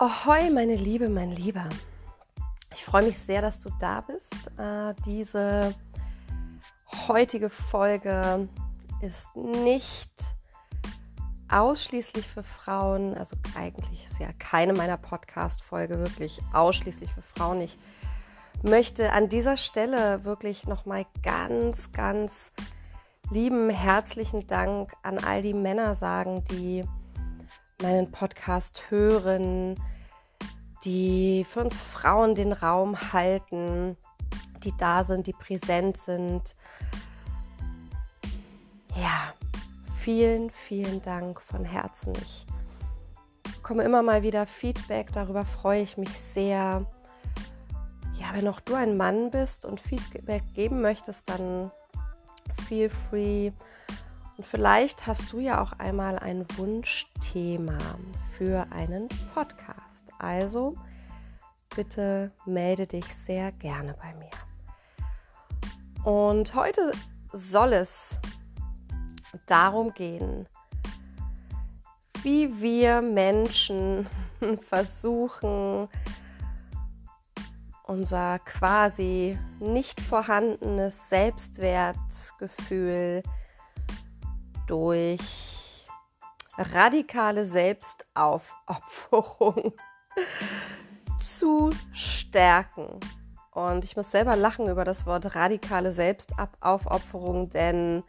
Ahoi, meine Liebe, mein Lieber. Ich freue mich sehr, dass du da bist. Äh, diese heutige Folge ist nicht ausschließlich für Frauen, also eigentlich ist ja keine meiner Podcast-Folge wirklich ausschließlich für Frauen. Ich möchte an dieser Stelle wirklich nochmal ganz, ganz lieben, herzlichen Dank an all die Männer sagen, die meinen Podcast hören, die für uns Frauen den Raum halten, die da sind, die präsent sind. Ja, vielen, vielen Dank von Herzen. Ich bekomme immer mal wieder Feedback, darüber freue ich mich sehr. Ja, wenn auch du ein Mann bist und Feedback geben möchtest, dann feel free. Und vielleicht hast du ja auch einmal ein Wunschthema für einen Podcast. Also bitte melde dich sehr gerne bei mir. Und heute soll es darum gehen, wie wir Menschen versuchen, unser quasi nicht vorhandenes Selbstwertgefühl durch radikale Selbstaufopferung zu stärken. Und ich muss selber lachen über das Wort radikale Selbstaufopferung, denn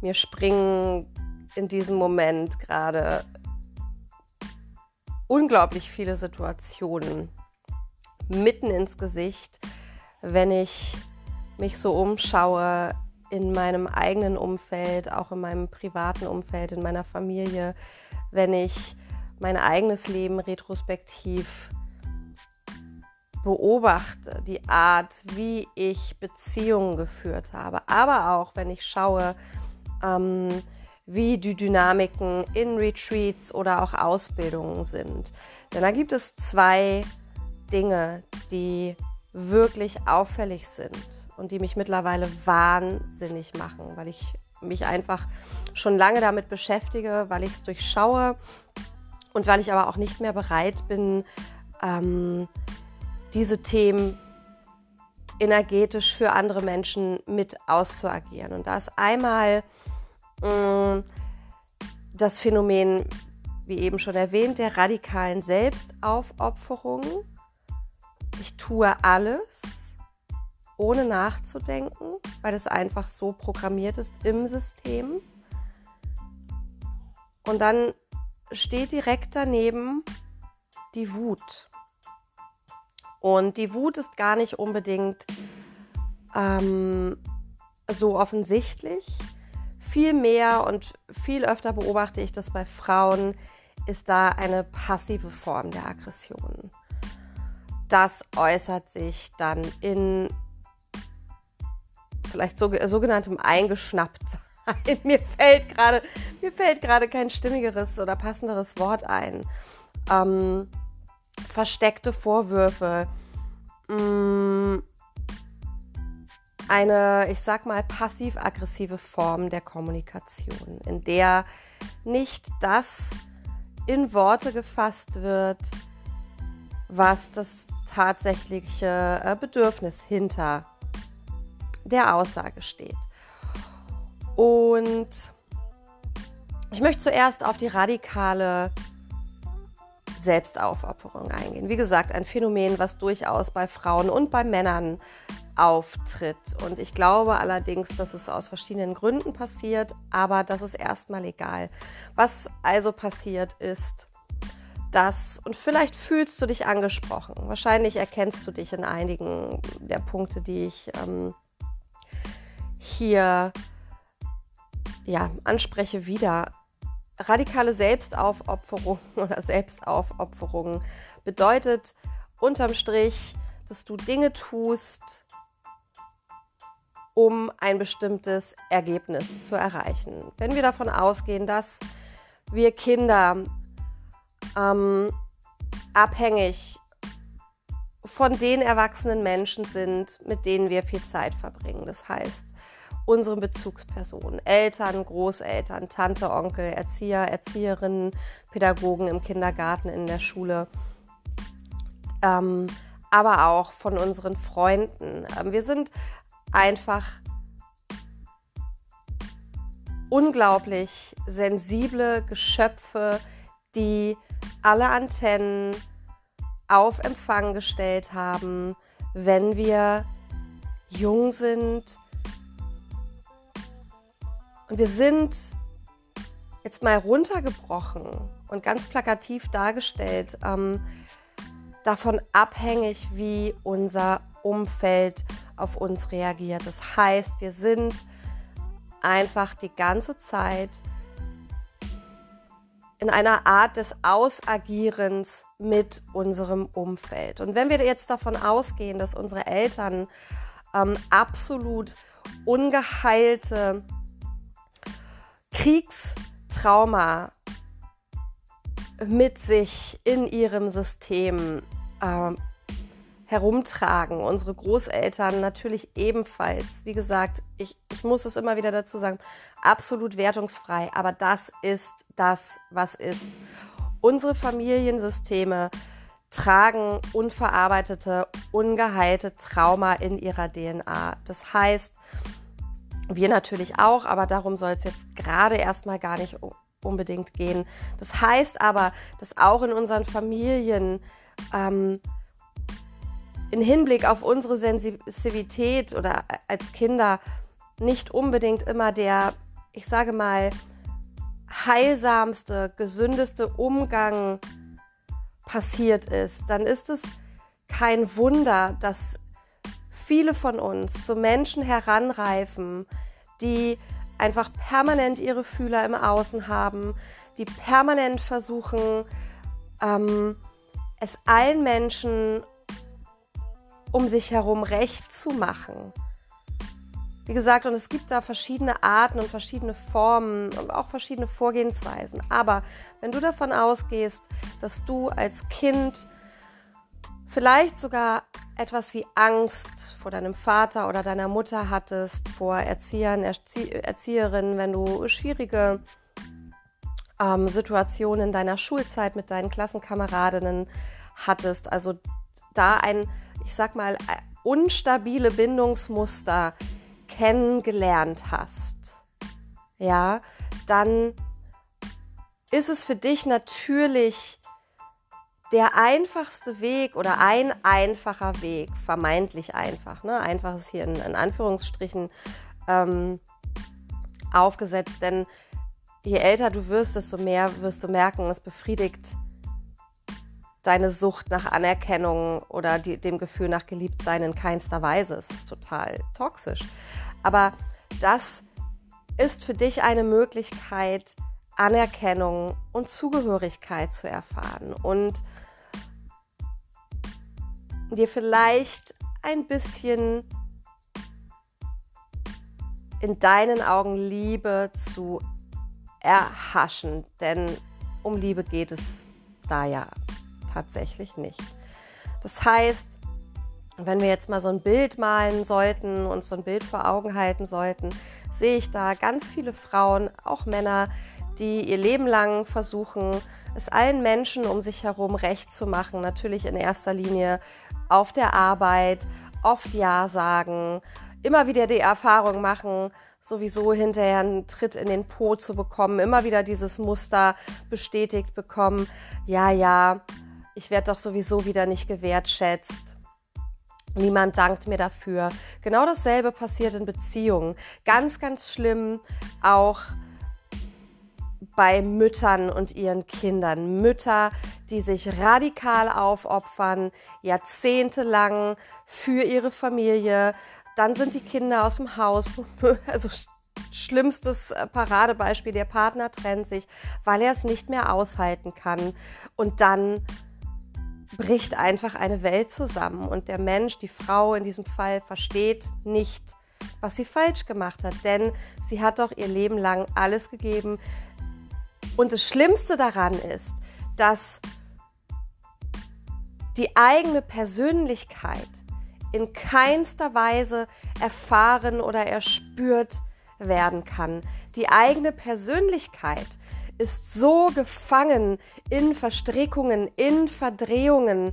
mir springen in diesem Moment gerade unglaublich viele Situationen mitten ins Gesicht, wenn ich mich so umschaue in meinem eigenen Umfeld, auch in meinem privaten Umfeld, in meiner Familie, wenn ich mein eigenes Leben retrospektiv beobachte, die Art, wie ich Beziehungen geführt habe, aber auch wenn ich schaue, ähm, wie die Dynamiken in Retreats oder auch Ausbildungen sind. Denn da gibt es zwei Dinge, die wirklich auffällig sind und die mich mittlerweile wahnsinnig machen, weil ich mich einfach schon lange damit beschäftige, weil ich es durchschaue und weil ich aber auch nicht mehr bereit bin, ähm, diese Themen energetisch für andere Menschen mit auszuagieren. Und da ist einmal mh, mm, das Phänomen, wie eben schon erwähnt, der radikalen Selbstaufopferung. Ich tue alles, ohne nachzudenken, weil es einfach so programmiert ist im System. Und dann steht direkt daneben die Wut. Und die Wut ist gar nicht unbedingt ähm, so offensichtlich. Viel mehr und viel öfter beobachte ich das bei Frauen, ist da eine passive Form der Aggression. Das äußert sich dann in vielleicht sogenanntem Eingeschnapptsein mir fällt gerade, mir fällt gerade kein stimmigeres oder passenderes Wort ein. Ähm, versteckte Vorwürfe, mm, eine, ich sag mal, passiv-aggressive Form der Kommunikation, in der nicht das in Worte gefasst wird, was das tatsächliche äh, Bedürfnis hinter der Aussage steht. Und ich möchte zuerst auf die radikale Selbstaufopferung eingehen. Wie gesagt, ein Phänomen, was durchaus bei Frauen und bei Männern auftritt. Und ich glaube allerdings, dass es aus verschiedenen Gründen passiert, aber das ist erstmal egal. Was also passiert ist, dass, und vielleicht fühlst du dich angesprochen, wahrscheinlich erkennst du dich in einigen der Punkte, die ich ähm, hier ja, anspreche, wieder. Radikale Selbstaufopferung oder Selbstaufopferung bedeutet unterm Strich, dass du Dinge tust, um ein bestimmtes Ergebnis zu erreichen. Wenn wir davon ausgehen, dass wir Kinder ähm, abhängig von den erwachsenen Menschen sind, mit denen wir viel Zeit verbringen. Das heißt, unseren Bezugspersonen, Eltern, Großeltern, Tante, Onkel, Erzieher, Erzieherinnen, Pädagogen im Kindergarten, in der Schule, ähm, aber auch von unseren Freunden. Ähm, wir sind einfach unglaublich sensible Geschöpfe, die alle Antennen auf Empfang gestellt haben, wenn wir jung sind. Und wir sind jetzt mal runtergebrochen und ganz plakativ dargestellt, ähm, davon abhängig, wie unser Umfeld auf uns reagiert. Das heißt, wir sind einfach die ganze Zeit in einer Art des Ausagierens mit unserem Umfeld. Und wenn wir jetzt davon ausgehen, dass unsere Eltern ähm, absolut ungeheilte Kriegstrauma mit sich in ihrem System äh, herumtragen. Unsere Großeltern natürlich ebenfalls. Wie gesagt, ich, ich muss es immer wieder dazu sagen, absolut wertungsfrei, aber das ist das, was ist. Unsere Familiensysteme tragen unverarbeitete, ungeheilte Trauma in ihrer DNA. Das heißt, wir natürlich auch, aber darum soll es jetzt gerade erstmal gar nicht unbedingt gehen. Das heißt aber, dass auch in unseren Familien ähm, in Hinblick auf unsere Sensitivität oder als Kinder nicht unbedingt immer der, ich sage mal, heilsamste, gesündeste Umgang passiert ist, dann ist es kein Wunder, dass viele von uns zu Menschen heranreifen, die einfach permanent ihre Fühler im Außen haben, die permanent versuchen, ähm, es allen Menschen um sich herum recht zu machen. Wie gesagt, und es gibt da verschiedene Arten und verschiedene Formen und auch verschiedene Vorgehensweisen. Aber wenn du davon ausgehst, dass du als Kind vielleicht sogar etwas wie Angst vor deinem Vater oder deiner Mutter hattest, vor Erziehern, Erzie Erzieherinnen, wenn du schwierige ähm, Situationen in deiner Schulzeit mit deinen Klassenkameradinnen hattest, also da ein ich sag mal, unstabile Bindungsmuster kennengelernt hast, ja, dann ist es für dich natürlich der einfachste Weg oder ein einfacher Weg, vermeintlich einfach, ne? einfach ist hier in, in Anführungsstrichen ähm, aufgesetzt, denn je älter du wirst, desto mehr wirst du merken, es befriedigt deine Sucht nach Anerkennung oder die, dem Gefühl nach Geliebtsein in keinster Weise. Es ist total toxisch. Aber das ist für dich eine Möglichkeit, Anerkennung und Zugehörigkeit zu erfahren und dir vielleicht ein bisschen in deinen Augen Liebe zu erhaschen. Denn um Liebe geht es da ja tatsächlich nicht. Das heißt, wenn wir jetzt mal so ein Bild malen sollten, und so ein Bild vor Augen halten sollten, sehe ich da ganz viele Frauen, auch Männer, die ihr Leben lang versuchen, es allen Menschen um sich herum recht zu machen. Natürlich in erster Linie auf der Arbeit, oft Ja sagen, immer wieder die Erfahrung machen, sowieso hinterher einen Tritt in den Po zu bekommen, immer wieder dieses Muster bestätigt bekommen. Ja, ja, ich werde doch sowieso wieder nicht gewertschätzt. Niemand dankt mir dafür. Genau dasselbe passiert in Beziehungen. Ganz, ganz schlimm auch bei Müttern und ihren Kindern. Mütter, die sich radikal aufopfern, jahrzehntelang für ihre Familie. Dann sind die Kinder aus dem Haus. Also schlimmstes Paradebeispiel, der Partner trennt sich, weil er es nicht mehr aushalten kann. Und dann bricht einfach eine Welt zusammen und der Mensch, die Frau in diesem Fall, versteht nicht, was sie falsch gemacht hat, denn sie hat doch ihr Leben lang alles gegeben. Und das Schlimmste daran ist, dass die eigene Persönlichkeit in keinster Weise erfahren oder erspürt werden kann. Die eigene Persönlichkeit ist so gefangen in Verstrickungen, in Verdrehungen,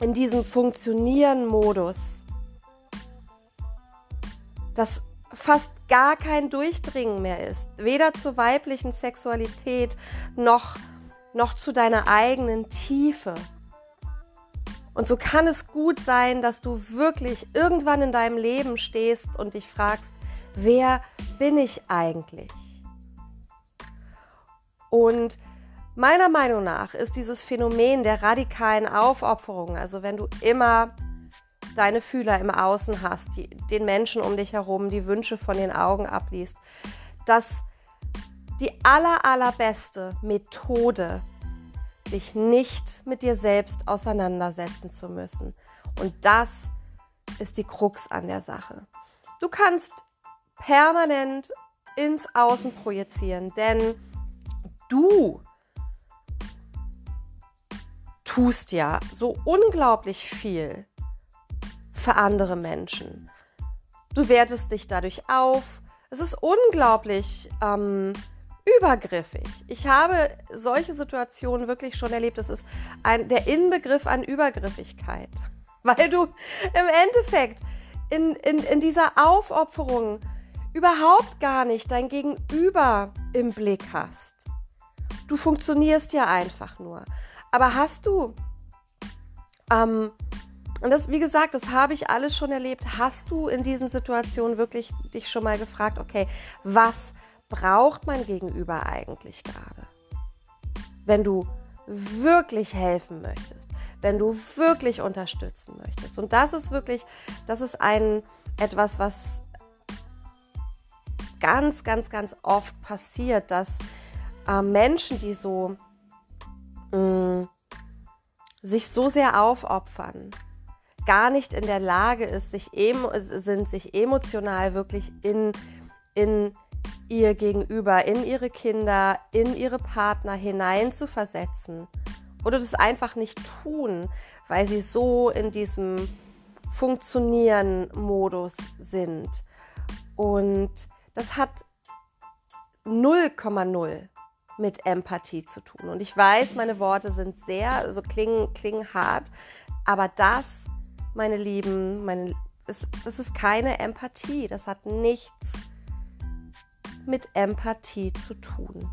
in diesem Funktionieren-Modus, dass fast gar kein Durchdringen mehr ist, weder zur weiblichen Sexualität noch, noch zu deiner eigenen Tiefe. Und so kann es gut sein, dass du wirklich irgendwann in deinem Leben stehst und dich fragst, wer bin ich eigentlich? Und meiner Meinung nach ist dieses Phänomen der radikalen Aufopferung, also wenn du immer deine Fühler im Außen hast, die, den Menschen um dich herum, die Wünsche von den Augen abliest, dass die aller, allerbeste Methode, dich nicht mit dir selbst auseinandersetzen zu müssen. Und das ist die Krux an der Sache. Du kannst permanent ins Außen projizieren, denn du tust ja so unglaublich viel für andere Menschen. Du wertest dich dadurch auf. Es ist unglaublich ähm, übergriffig. Ich habe solche Situationen wirklich schon erlebt. Das ist ein, der Inbegriff an Übergriffigkeit, weil du im Endeffekt in, in, in dieser Aufopferung überhaupt gar nicht dein Gegenüber im Blick hast. Du funktionierst ja einfach nur. Aber hast du ähm, und das, wie gesagt, das habe ich alles schon erlebt. Hast du in diesen Situationen wirklich dich schon mal gefragt, okay, was braucht mein Gegenüber eigentlich gerade? Wenn du wirklich helfen möchtest, wenn du wirklich unterstützen möchtest. Und das ist wirklich, das ist ein etwas, was ganz, ganz, ganz oft passiert, dass äh, Menschen, die so mh, mm, sich so sehr aufopfern, gar nicht in der Lage ist, sich sind, sich emotional wirklich in, in ihr Gegenüber, in ihre Kinder, in ihre Partner hinein zu versetzen. Oder das einfach nicht tun, weil sie so in diesem Funktionieren-Modus sind. Und das hat 0,0 mit Empathie zu tun. Und ich weiß, meine Worte sind sehr, also klingen, klingen hart, aber das meine Lieben, meine, das, das ist keine Empathie. Das hat nichts mit Empathie zu tun.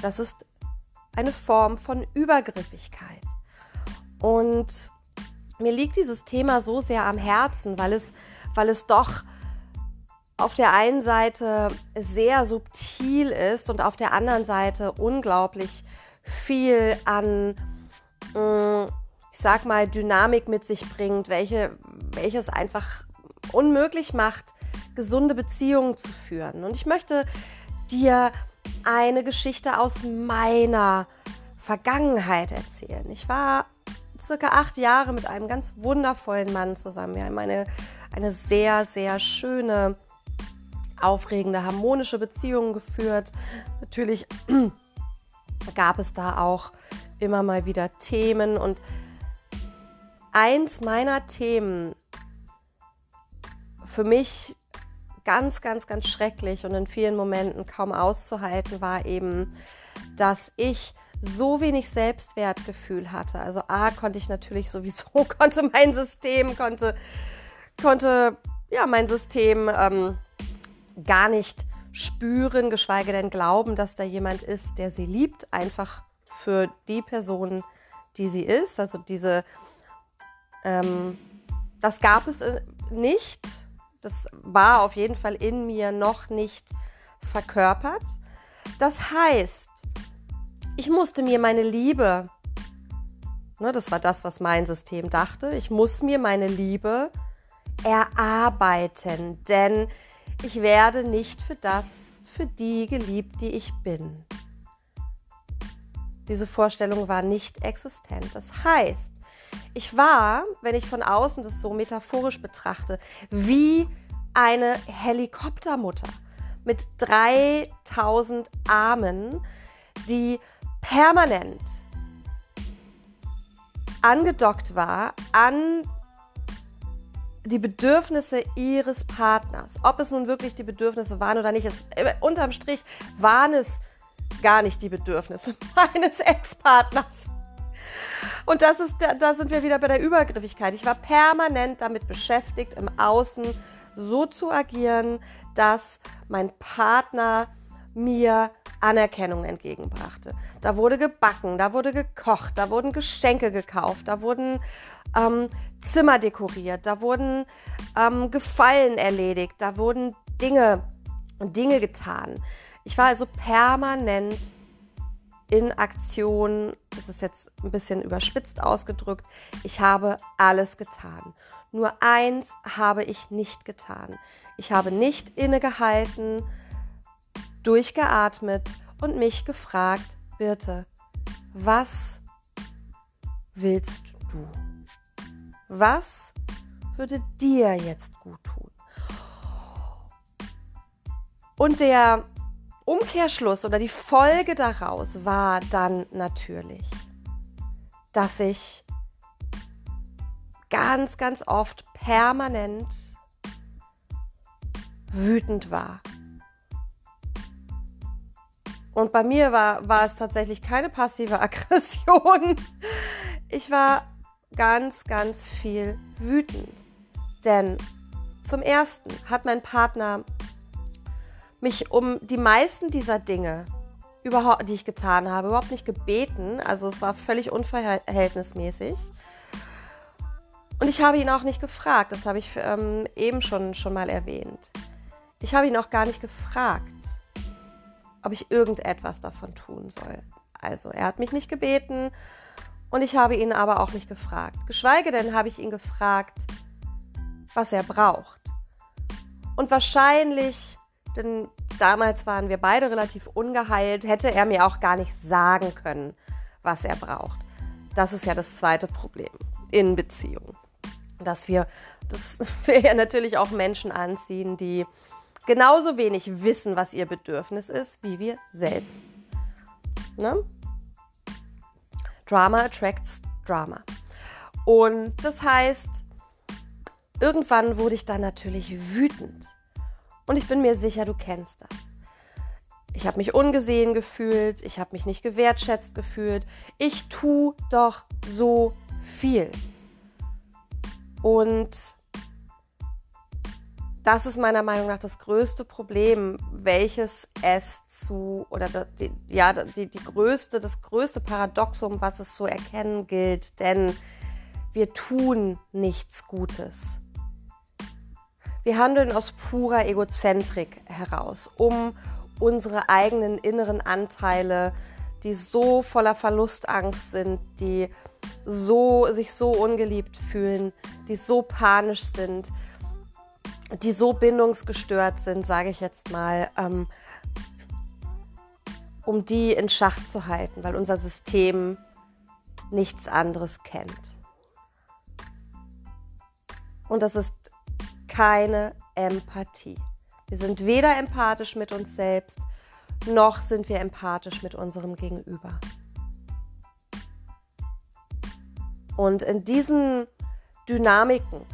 Das ist eine Form von Übergriffigkeit. Und mir liegt dieses Thema so sehr am Herzen, weil es, weil es doch auf der einen Seite sehr subtil ist und auf der anderen Seite unglaublich viel an mm, ich sag mal, Dynamik mit sich bringt, welche, welches einfach unmöglich macht, gesunde Beziehungen zu führen. Und ich möchte dir eine Geschichte aus meiner Vergangenheit erzählen. Ich war circa acht Jahre mit einem ganz wundervollen Mann zusammen. Wir haben eine, eine sehr, sehr schöne, aufregende, harmonische Beziehung geführt. Natürlich gab es da auch immer mal wieder Themen und eins meiner Themen für mich ganz, ganz, ganz schrecklich und in vielen Momenten kaum auszuhalten war eben, dass ich so wenig Selbstwertgefühl hatte. Also A konnte ich natürlich sowieso, konnte mein System, konnte, konnte ja mein System ähm, gar nicht spüren, geschweige denn glauben, dass da jemand ist, der sie liebt, einfach für die Person, die sie ist. Also diese ähm, das gab es äh, nicht. Das war auf jeden Fall in mir noch nicht verkörpert. Das heißt, ich musste mir meine Liebe, ne, das war das, was mein System dachte, ich muss mir meine Liebe erarbeiten, denn ich werde nicht für das, für die geliebt, die ich bin. Diese Vorstellung war nicht existent. Das heißt, ich war, wenn ich von außen das so metaphorisch betrachte, wie eine Helikoptermutter mit 3000 Armen, die permanent angedockt war an die Bedürfnisse ihres Partners. Ob es nun wirklich die Bedürfnisse waren oder nicht, ist, äh, unterm Strich waren es gar nicht die Bedürfnisse meines Ex-Partners. Und das ist, da sind wir wieder bei der Übergriffigkeit. Ich war permanent damit beschäftigt, im Außen so zu agieren, dass mein Partner mir Anerkennung entgegenbrachte. Da wurde gebacken, da wurde gekocht, da wurden Geschenke gekauft, da wurden ähm, Zimmer dekoriert, da wurden ähm, Gefallen erledigt, da wurden Dinge, Dinge getan. Ich war also permanent in Aktion, das ist jetzt ein bisschen überspitzt ausgedrückt, ich habe alles getan. Nur eins habe ich nicht getan. Ich habe nicht innegehalten, durchgeatmet und mich gefragt, Birte, was willst du? Was würde dir jetzt gut tun? Und der Umkehrschluss oder die Folge daraus war dann natürlich, dass ich ganz, ganz oft permanent wütend war. Und bei mir war, war es tatsächlich keine passive Aggression. Ich war ganz, ganz viel wütend. Denn zum Ersten hat mein Partner mich um die meisten dieser Dinge, die ich getan habe, überhaupt nicht gebeten. Also es war völlig unverhältnismäßig. Und ich habe ihn auch nicht gefragt, das habe ich ähm, eben schon, schon mal erwähnt. Ich habe ihn auch gar nicht gefragt, ob ich irgendetwas davon tun soll. Also er hat mich nicht gebeten und ich habe ihn aber auch nicht gefragt. Geschweige denn habe ich ihn gefragt, was er braucht. Und wahrscheinlich denn damals waren wir beide relativ ungeheilt, hätte er mir auch gar nicht sagen können, was er braucht. Das ist ja das zweite Problem in Beziehungen. Dass wir, dass wir ja natürlich auch Menschen anziehen, die genauso wenig wissen, was ihr Bedürfnis ist, wie wir selbst. Ne? Drama attracts Drama. Und das heißt, irgendwann wurde ich dann natürlich wütend und ich bin mir sicher, du kennst das. Ich habe mich ungesehen gefühlt, ich habe mich nicht gewertschätzt gefühlt. Ich tue doch so viel. Und das ist meiner Meinung nach das größte Problem, welches es zu, oder die, ja, die, die größte, das größte Paradoxum, was es zu erkennen gilt, denn wir tun nichts Gutes. Wir handeln aus purer Egozentrik heraus, um unsere eigenen inneren Anteile, die so voller Verlustangst sind, die so, sich so ungeliebt fühlen, die so panisch sind, die so bindungsgestört sind, sage ich jetzt mal, ähm, um die in Schach zu halten, weil unser System nichts anderes kennt. Und das ist keine Empathie. Wir sind weder empathisch mit uns selbst, noch sind wir empathisch mit unserem Gegenüber. Und in diesen Dynamiken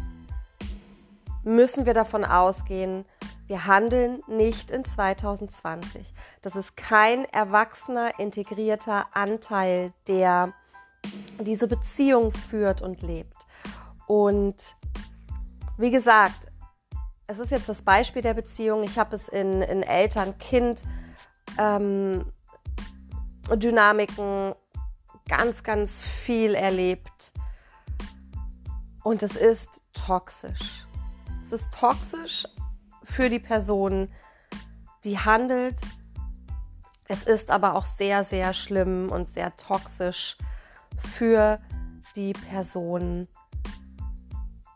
müssen wir davon ausgehen, wir handeln nicht in 2020. Das ist kein erwachsener, integrierter Anteil, der diese Beziehung führt und lebt. Und wie gesagt, es ist jetzt das Beispiel der Beziehung. Ich habe es in, in Eltern-Kind-Dynamiken ähm, ganz, ganz viel erlebt. Und es ist toxisch. Es toxisch für die Person, die handelt. Es ist aber auch sehr, sehr schlimm und sehr toxisch für die Person,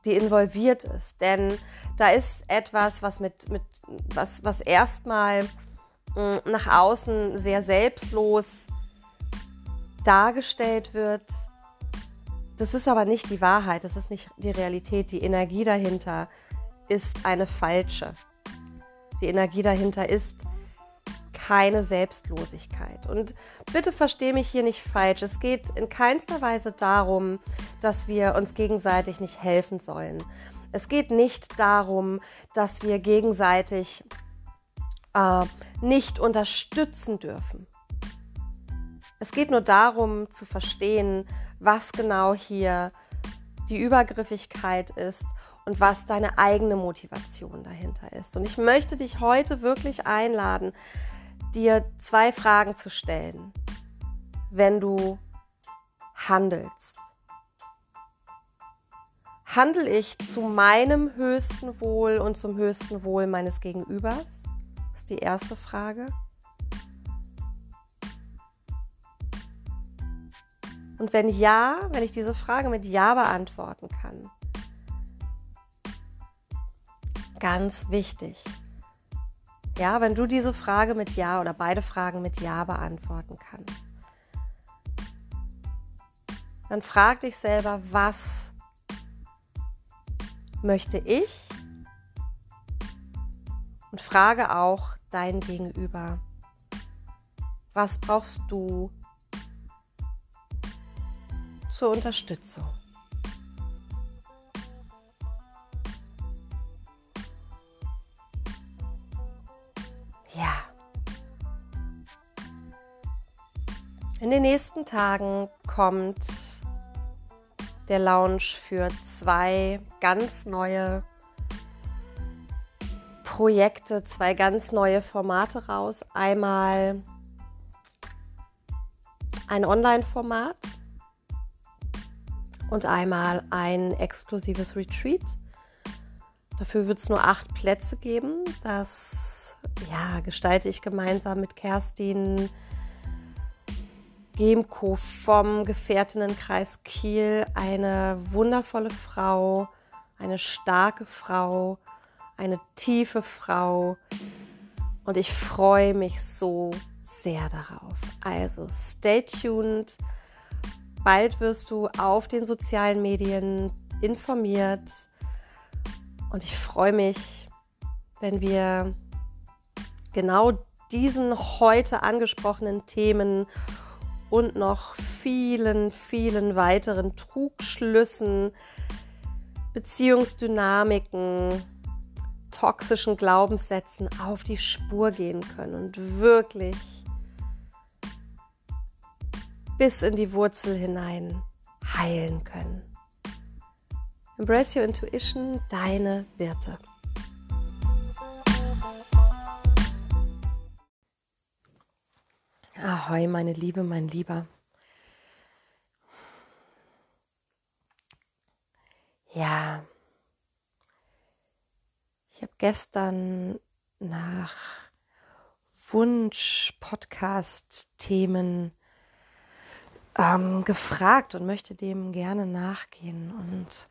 die involviert ist. Denn da ist etwas, was mit, mit was, was erstmal mm, nach außen sehr selbstlos dargestellt wird. Das ist aber nicht die Wahrheit, das ist nicht die Realität. Die Energie dahinter ist eine falsche. Die Energie dahinter ist keine Selbstlosigkeit. Und bitte verstehe mich hier nicht falsch. Es geht in keinster Weise darum, dass wir uns gegenseitig nicht helfen sollen. Es geht nicht darum, dass wir gegenseitig äh, nicht unterstützen dürfen. Es geht nur darum zu verstehen, was genau hier die Übergriffigkeit ist und was deine eigene Motivation dahinter ist. Und ich möchte dich heute wirklich einladen, dir zwei Fragen zu stellen, wenn du handelst. Handle ich zu meinem höchsten Wohl und zum höchsten Wohl meines Gegenübers? Das ist die erste Frage. Und wenn ja, wenn ich diese Frage mit Ja beantworten kann, ganz wichtig. Ja, wenn du diese Frage mit Ja oder beide Fragen mit Ja beantworten kannst, dann frag dich selber, was möchte ich? Und frage auch dein Gegenüber, was brauchst du zur Unterstützung? Ja. In den nächsten Tagen kommt der Launch für zwei ganz neue Projekte, zwei ganz neue Formate raus. Einmal ein Online-Format und einmal ein exklusives Retreat. Dafür wird es nur acht Plätze geben. Das ja, gestalte ich gemeinsam mit Kerstin Gemko vom Gefährtinnenkreis Kiel. Eine wundervolle Frau, eine starke Frau, eine tiefe Frau. Und ich freue mich so sehr darauf. Also stay tuned. Bald wirst du auf den sozialen Medien informiert. Und ich freue mich, wenn wir genau diesen heute angesprochenen Themen und noch vielen, vielen weiteren Trugschlüssen, Beziehungsdynamiken, toxischen Glaubenssätzen auf die Spur gehen können und wirklich bis in die Wurzel hinein heilen können. Embrace Your Intuition, deine Birte. Ahoi, meine Liebe, mein Lieber. Ja, ich habe gestern nach Wunsch-Podcast-Themen ähm, gefragt und möchte dem gerne nachgehen. Und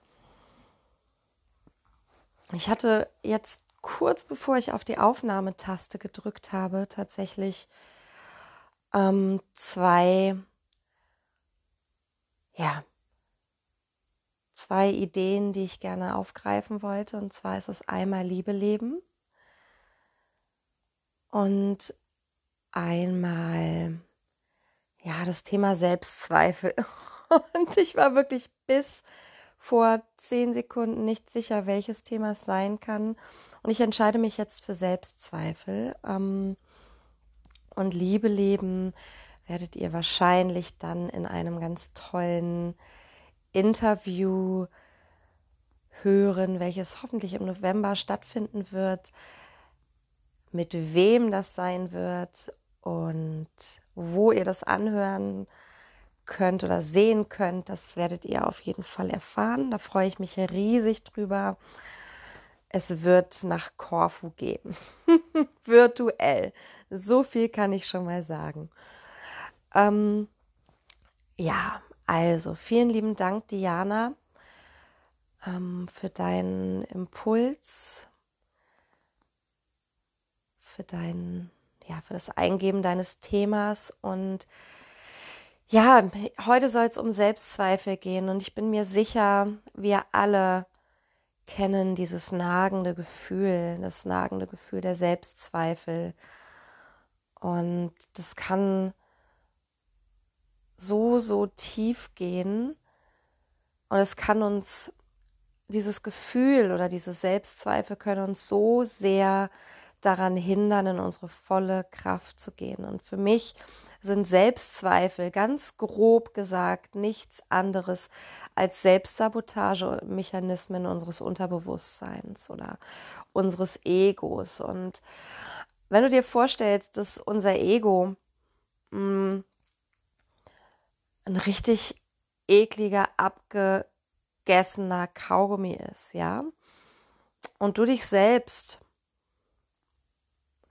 ich hatte jetzt kurz bevor ich auf die Aufnahmetaste gedrückt habe, tatsächlich ähm, zwei, ja, zwei Ideen, die ich gerne aufgreifen wollte. Und zwar ist es einmal Liebe leben und einmal ja, das Thema Selbstzweifel. Und ich war wirklich bis vor zehn Sekunden nicht sicher, welches Thema es sein kann. Und ich entscheide mich jetzt für Selbstzweifel. Ähm, und Liebe leben werdet ihr wahrscheinlich dann in einem ganz tollen Interview hören, welches hoffentlich im November stattfinden wird, mit wem das sein wird und wo ihr das anhören könnt oder sehen könnt, das werdet ihr auf jeden Fall erfahren. Da freue ich mich riesig drüber. Es wird nach Korfu gehen. Virtuell. So viel kann ich schon mal sagen. Ähm, ja, also vielen lieben Dank, Diana, ähm, für deinen Impuls, für deinen ja, für das Eingeben deines Themas. Und ja, heute soll es um Selbstzweifel gehen. Und ich bin mir sicher, wir alle kennen dieses nagende Gefühl, das nagende Gefühl der Selbstzweifel. Und das kann so, so tief gehen. Und es kann uns dieses Gefühl oder diese Selbstzweifel können uns so sehr daran hindern, in unsere volle Kraft zu gehen. Und für mich sind Selbstzweifel ganz grob gesagt nichts anderes als Selbstsabotagemechanismen unseres Unterbewusstseins oder unseres Egos. Und wenn du dir vorstellst, dass unser Ego mh, mm, ein richtig ekliger, abgegessener Kaugummi ist, ja, und du dich selbst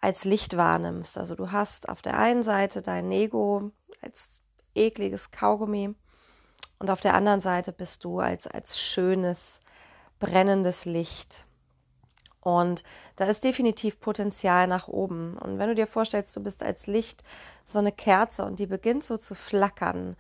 als Licht wahrnimmst. Also du hast auf der einen Seite dein Ego als ekliges Kaugummi und auf der anderen Seite bist du als, als schönes, brennendes Licht. Und da ist definitiv Potenzial nach oben. Und wenn du dir vorstellst, du bist als Licht so eine Kerze und die beginnt so zu flackern,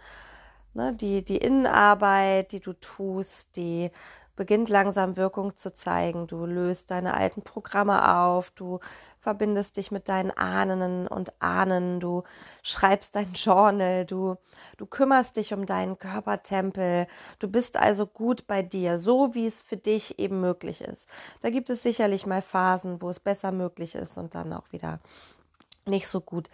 ne, die, die Innenarbeit, die du tust, die beginnt langsam Wirkung zu zeigen. Du löst deine alten Programme auf, du verbindest dich mit deinen Ahnen und Ahnen, du schreibst dein Journal, du, du kümmerst dich um deinen Körpertempel, du bist also gut bei dir, so wie es für dich eben möglich ist. Da gibt es sicherlich mal Phasen, wo es besser möglich ist und dann auch wieder nicht so gut.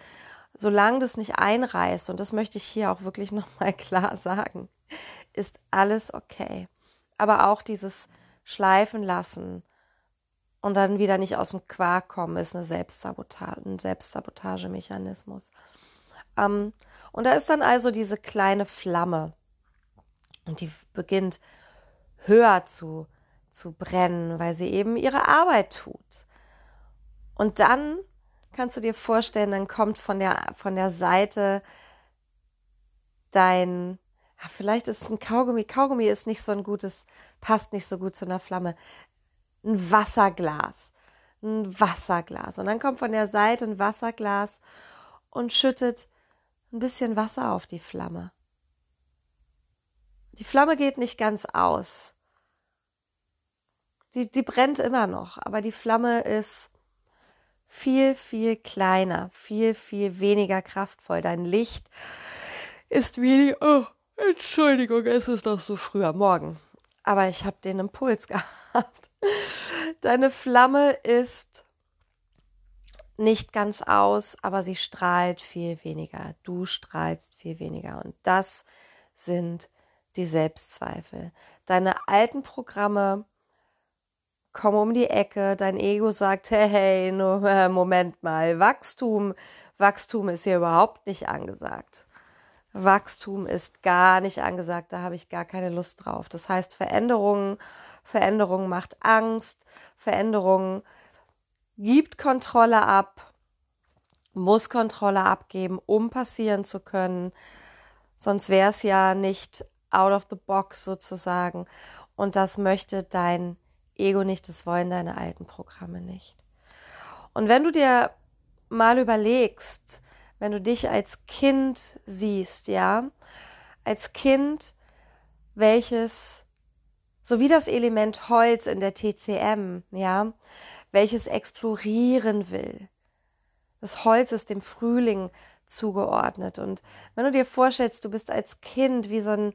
Solange das nicht einreißt, und das möchte ich hier auch wirklich nochmal klar sagen, ist alles okay aber auch dieses Schleifen lassen und dann wieder nicht aus dem Quark kommen, ist eine Selbstsabotage, ein Selbstsabotagemechanismus. Ähm, und da ist dann also diese kleine Flamme und die beginnt höher zu, zu brennen, weil sie eben ihre Arbeit tut. Und dann kannst du dir vorstellen, dann kommt von der, von der Seite dein ja, vielleicht ist ein Kaugummi, Kaugummi ist nicht so ein gutes, passt nicht so gut zu einer Flamme. Ein Wasserglas. Ein Wasserglas. Und dann kommt von der Seite ein Wasserglas und schüttet ein bisschen Wasser auf die Flamme. Die Flamme geht nicht ganz aus. Die, die brennt immer noch, aber die Flamme ist viel, viel kleiner, viel, viel weniger kraftvoll. Dein Licht ist wie, oh, Entschuldigung, es ist noch so früh am Morgen. Aber ich habe den Impuls gehabt. Deine Flamme ist nicht ganz aus, aber sie strahlt viel weniger. Du strahlst viel weniger. Und das sind die Selbstzweifel. Deine alten Programme kommen um die Ecke. Dein Ego sagt, hey, hey, nur, äh, Moment mal, Wachstum, Wachstum ist hier überhaupt nicht angesagt. Wachstum ist gar nicht angesagt, da habe ich gar keine Lust drauf. Das heißt, Veränderung, Veränderung macht Angst, Veränderung gibt Kontrolle ab, muss Kontrolle abgeben, um passieren zu können. Sonst wäre es ja nicht out of the box sozusagen. Und das möchte dein Ego nicht, das wollen deine alten Programme nicht. Und wenn du dir mal überlegst, wenn du dich als Kind siehst, ja, als Kind, welches, so wie das Element Holz in der TCM, ja, welches explorieren will. Das Holz ist dem Frühling zugeordnet. Und wenn du dir vorstellst, du bist als Kind wie so ein,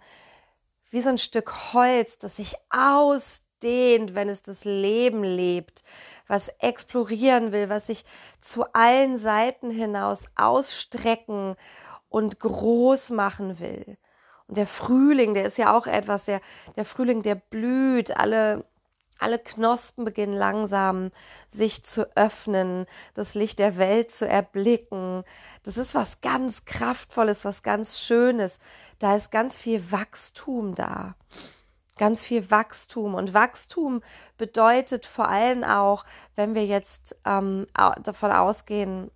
wie so ein Stück Holz, das sich ausdehnt, wenn es das Leben lebt, was explorieren will, was sich zu allen Seiten hinaus ausstrecken und groß machen will. Und der Frühling, der ist ja auch etwas, der, der Frühling, der blüht, alle, alle Knospen beginnen langsam sich zu öffnen, das Licht der Welt zu erblicken. Das ist was ganz Kraftvolles, was ganz Schönes. Da ist ganz viel Wachstum da ganz viel Wachstum. Und Wachstum bedeutet vor allem auch, wenn wir jetzt ähm, davon ausgehen,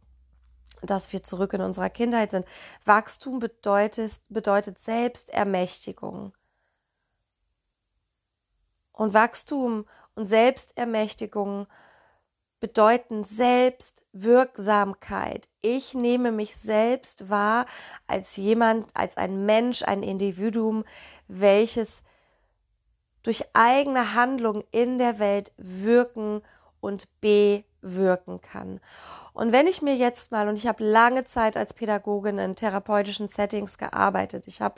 dass wir zurück in unserer Kindheit sind, Wachstum bedeutet, bedeutet Selbstermächtigung. Und Wachstum und Selbstermächtigung bedeuten Selbstwirksamkeit. Ich nehme mich selbst wahr als jemand, als ein Mensch, ein Individuum, welches durch eigene Handlung in der Welt wirken und bewirken kann. Und wenn ich mir jetzt mal, und ich habe lange Zeit als Pädagogin in therapeutischen Settings gearbeitet, ich habe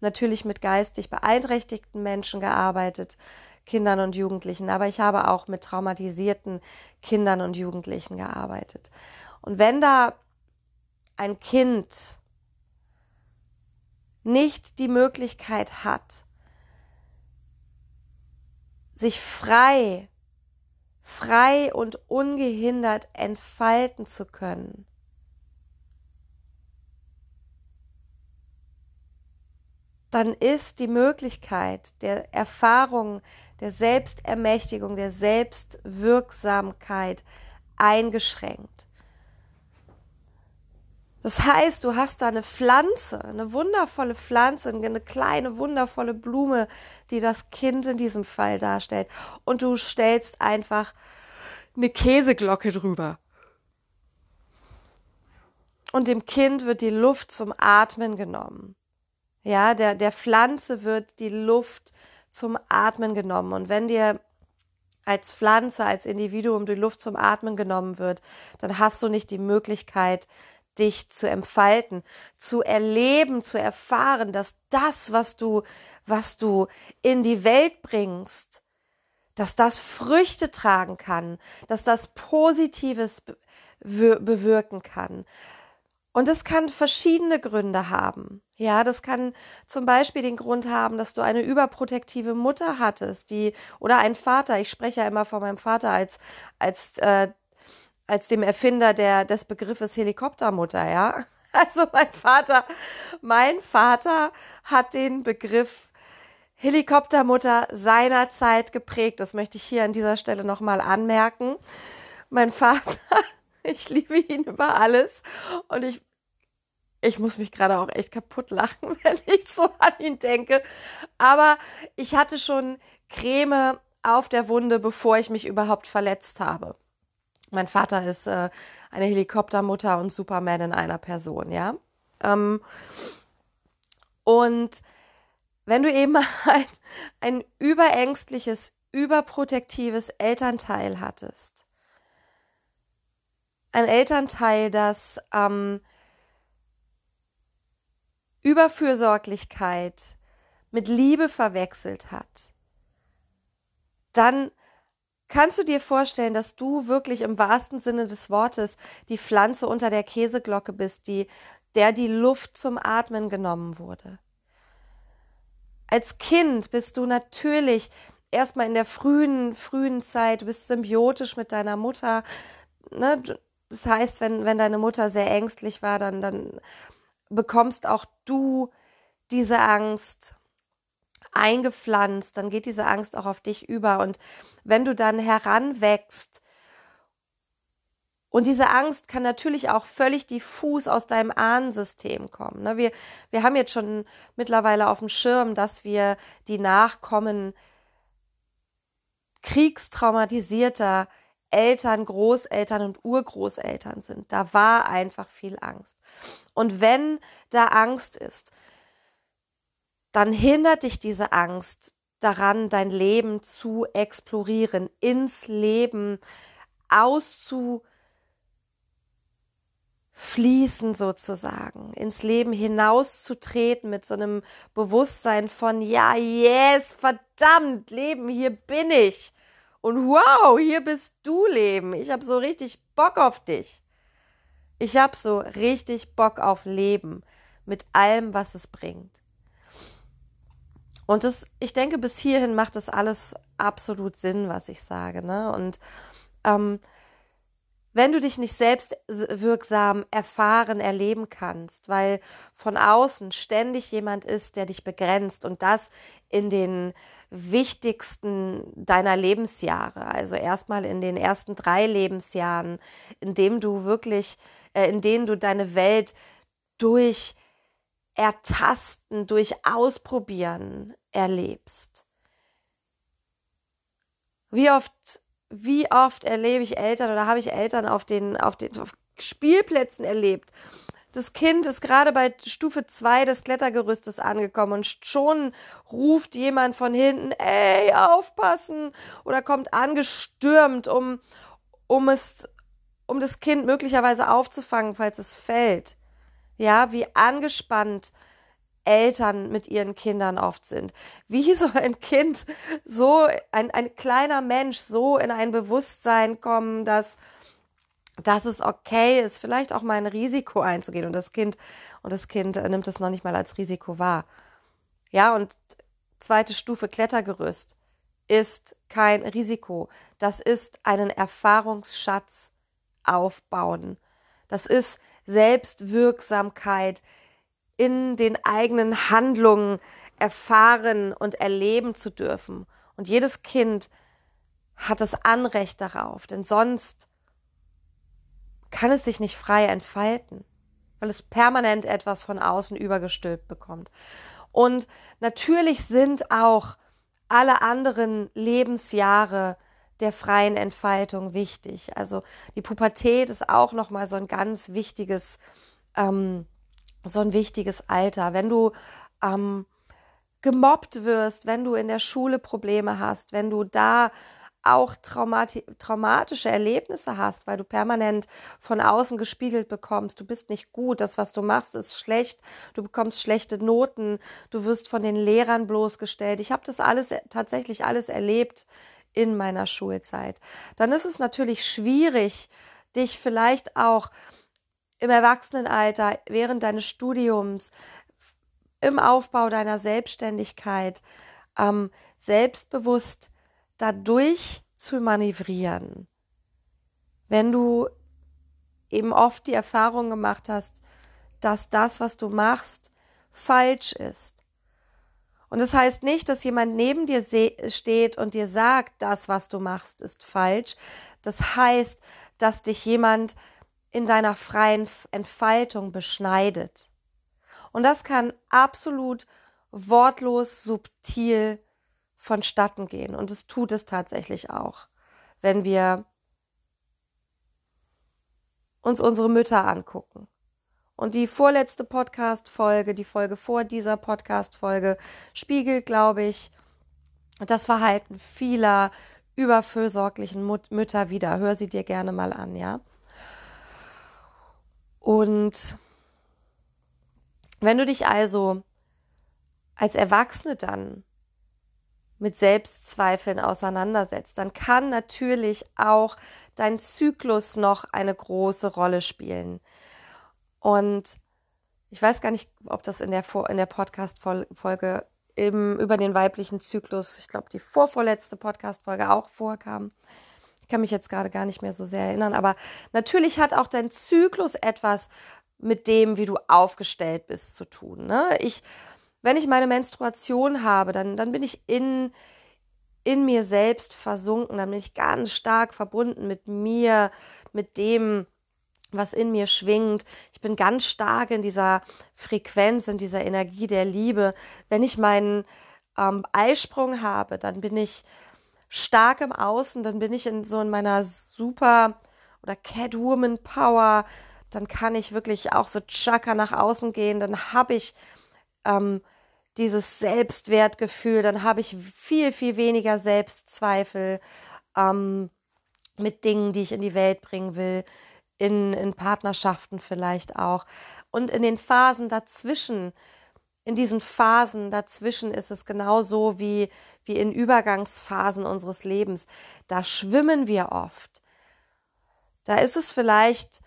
natürlich mit geistig beeinträchtigten Menschen gearbeitet, Kindern und Jugendlichen, aber ich habe auch mit traumatisierten Kindern und Jugendlichen gearbeitet. Und wenn da ein Kind nicht die Möglichkeit hat, sich frei, frei und ungehindert entfalten zu können, dann ist die Möglichkeit der Erfahrung, der Selbstermächtigung, der Selbstwirksamkeit eingeschränkt. Das heißt, du hast da eine Pflanze, eine wundervolle Pflanze, eine kleine wundervolle Blume, die das Kind in diesem Fall darstellt. Und du stellst einfach eine Käseglocke drüber. Und dem Kind wird die Luft zum Atmen genommen. Ja, der, der Pflanze wird die Luft zum Atmen genommen. Und wenn dir als Pflanze, als Individuum die Luft zum Atmen genommen wird, dann hast du nicht die Möglichkeit, dich zu entfalten, zu erleben, zu erfahren, dass das, was du, was du in die Welt bringst, dass das Früchte tragen kann, dass das Positives bewirken kann. Und es kann verschiedene Gründe haben. Ja, das kann zum Beispiel den Grund haben, dass du eine überprotektive Mutter hattest, die oder ein Vater. Ich spreche ja immer von meinem Vater als als äh, als dem Erfinder der, des Begriffes Helikoptermutter, ja. Also mein Vater, mein Vater hat den Begriff Helikoptermutter seinerzeit geprägt. Das möchte ich hier an dieser Stelle nochmal anmerken. Mein Vater, ich liebe ihn über alles und ich, ich muss mich gerade auch echt kaputt lachen, wenn ich so an ihn denke. Aber ich hatte schon Creme auf der Wunde, bevor ich mich überhaupt verletzt habe. Mein Vater ist äh, eine Helikoptermutter und Superman in einer Person, ja. Ähm, und wenn du eben ein, ein überängstliches, überprotektives Elternteil hattest, ein Elternteil, das ähm, Überfürsorglichkeit mit Liebe verwechselt hat, dann Kannst du dir vorstellen, dass du wirklich im wahrsten Sinne des Wortes die Pflanze unter der Käseglocke bist, die, der die Luft zum Atmen genommen wurde? Als Kind bist du natürlich erstmal in der frühen, frühen Zeit, du bist symbiotisch mit deiner Mutter. Ne? Das heißt, wenn, wenn deine Mutter sehr ängstlich war, dann, dann bekommst auch du diese Angst eingepflanzt, dann geht diese Angst auch auf dich über. Und wenn du dann heranwächst, und diese Angst kann natürlich auch völlig diffus aus deinem Ahnensystem kommen. Ne? Wir, wir haben jetzt schon mittlerweile auf dem Schirm, dass wir die Nachkommen kriegstraumatisierter Eltern, Großeltern und Urgroßeltern sind. Da war einfach viel Angst. Und wenn da Angst ist, dann hindert dich diese Angst daran, dein Leben zu explorieren, ins Leben auszufließen sozusagen, ins Leben hinauszutreten mit so einem Bewusstsein von, ja, yes, verdammt, Leben, hier bin ich. Und wow, hier bist du, Leben. Ich habe so richtig Bock auf dich. Ich habe so richtig Bock auf Leben mit allem, was es bringt. Und das, ich denke, bis hierhin macht das alles absolut Sinn, was ich sage. Ne? Und ähm, wenn du dich nicht selbst wirksam erfahren, erleben kannst, weil von außen ständig jemand ist, der dich begrenzt und das in den wichtigsten deiner Lebensjahre, also erstmal in den ersten drei Lebensjahren, in dem du wirklich, äh, in denen du deine Welt durch Ertasten, durch Ausprobieren erlebst. Wie oft, wie oft erlebe ich Eltern oder habe ich Eltern auf den, auf den auf Spielplätzen erlebt? Das Kind ist gerade bei Stufe 2 des Klettergerüstes angekommen und schon ruft jemand von hinten, ey, aufpassen! Oder kommt angestürmt, um, um es, um das Kind möglicherweise aufzufangen, falls es fällt ja, wie angespannt Eltern mit ihren Kindern oft sind. Wie soll ein Kind so, ein, ein kleiner Mensch so in ein Bewusstsein kommen, dass, dass es okay ist, vielleicht auch mal ein Risiko einzugehen und das Kind, und das Kind nimmt es noch nicht mal als Risiko wahr. Ja, und zweite Stufe Klettergerüst ist kein Risiko. Das ist einen Erfahrungsschatz aufbauen. Das ist Selbstwirksamkeit in den eigenen Handlungen erfahren und erleben zu dürfen. Und jedes Kind hat das Anrecht darauf, denn sonst kann es sich nicht frei entfalten, weil es permanent etwas von außen übergestülpt bekommt. Und natürlich sind auch alle anderen Lebensjahre der freien Entfaltung wichtig. Also die Pubertät ist auch noch mal so ein ganz wichtiges, ähm, so ein wichtiges Alter. Wenn du ähm, gemobbt wirst, wenn du in der Schule Probleme hast, wenn du da auch traumati traumatische Erlebnisse hast, weil du permanent von außen gespiegelt bekommst, du bist nicht gut, das, was du machst, ist schlecht, du bekommst schlechte Noten, du wirst von den Lehrern bloßgestellt. Ich habe das alles tatsächlich alles erlebt in meiner Schulzeit. Dann ist es natürlich schwierig, dich vielleicht auch im Erwachsenenalter, während deines Studiums, im Aufbau deiner Selbstständigkeit, ähm, selbstbewusst dadurch zu manövrieren. Wenn du eben oft die Erfahrung gemacht hast, dass das, was du machst, falsch ist. Und das heißt nicht, dass jemand neben dir steht und dir sagt, das, was du machst, ist falsch. Das heißt, dass dich jemand in deiner freien Entfaltung beschneidet. Und das kann absolut wortlos, subtil vonstatten gehen. Und es tut es tatsächlich auch, wenn wir uns unsere Mütter angucken. Und die vorletzte Podcast-Folge, die Folge vor dieser Podcast-Folge, spiegelt, glaube ich, das Verhalten vieler überfürsorglichen Mut Mütter wieder. Hör sie dir gerne mal an, ja. Und wenn du dich also als Erwachsene dann mit Selbstzweifeln auseinandersetzt, dann kann natürlich auch dein Zyklus noch eine große Rolle spielen. Und ich weiß gar nicht, ob das in der, in der Podcast-Folge über den weiblichen Zyklus, ich glaube, die vorvorletzte Podcast-Folge auch vorkam. Ich kann mich jetzt gerade gar nicht mehr so sehr erinnern, aber natürlich hat auch dein Zyklus etwas mit dem, wie du aufgestellt bist, zu tun. Ne? Ich wenn ich meine Menstruation habe, dann, dann bin ich in, in mir selbst versunken, dann bin ich ganz stark verbunden mit mir, mit dem, was in mir schwingt. Ich bin ganz stark in dieser Frequenz, in dieser Energie der Liebe. Wenn ich meinen ähm, Eisprung habe, dann bin ich stark im Außen, dann bin ich in so in meiner super oder Catwoman Power, dann kann ich wirklich auch so Chakra nach außen gehen, dann habe ich ähm, dieses Selbstwertgefühl, dann habe ich viel, viel weniger Selbstzweifel ähm, mit Dingen, die ich in die Welt bringen will, in, in Partnerschaften vielleicht auch. Und in den Phasen dazwischen, in diesen Phasen dazwischen ist es genauso wie, wie in Übergangsphasen unseres Lebens. Da schwimmen wir oft. Da ist es vielleicht,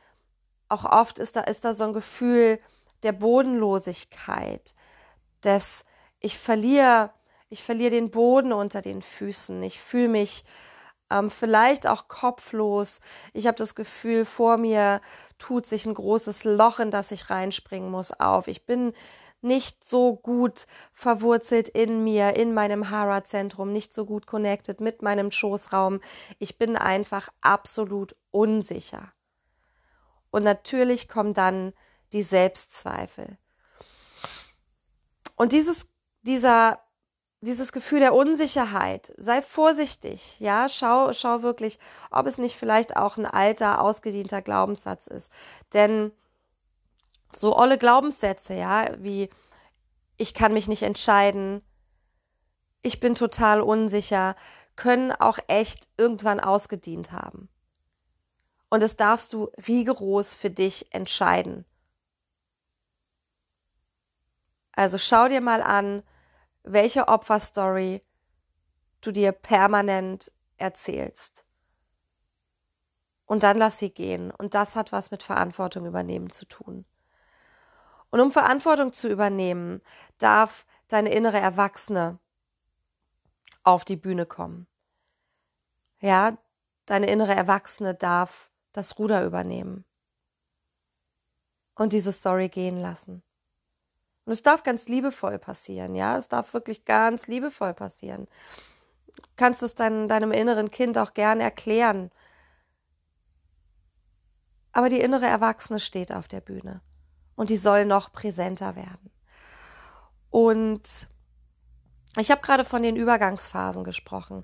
auch oft ist da, ist da so ein Gefühl der Bodenlosigkeit dass ich verliere, ich verliere den Boden unter den Füßen. Ich fühle mich ähm, vielleicht auch kopflos. Ich habe das Gefühl, vor mir tut sich ein großes Loch, in das ich reinspringen muss, auf. Ich bin nicht so gut verwurzelt in mir, in meinem Hara-Zentrum, nicht so gut connected mit meinem Schoßraum. Ich bin einfach absolut unsicher. Und natürlich kommen dann die Selbstzweifel. Und dieses, dieser, dieses Gefühl der Unsicherheit, sei vorsichtig, ja, schau, schau wirklich, ob es nicht vielleicht auch ein alter, ausgedienter Glaubenssatz ist. Denn so olle Glaubenssätze, ja, wie ich kann mich nicht entscheiden, ich bin total unsicher, können auch echt irgendwann ausgedient haben. Und das darfst du rigoros für dich entscheiden. Also schau dir mal an, welche Opferstory du dir permanent erzählst. Und dann lass sie gehen. Und das hat was mit Verantwortung übernehmen zu tun. Und um Verantwortung zu übernehmen, darf deine innere Erwachsene auf die Bühne kommen. Ja, deine innere Erwachsene darf das Ruder übernehmen und diese Story gehen lassen. Und es darf ganz liebevoll passieren, ja, es darf wirklich ganz liebevoll passieren. Du kannst es dein, deinem inneren Kind auch gern erklären. Aber die innere Erwachsene steht auf der Bühne und die soll noch präsenter werden. Und ich habe gerade von den Übergangsphasen gesprochen,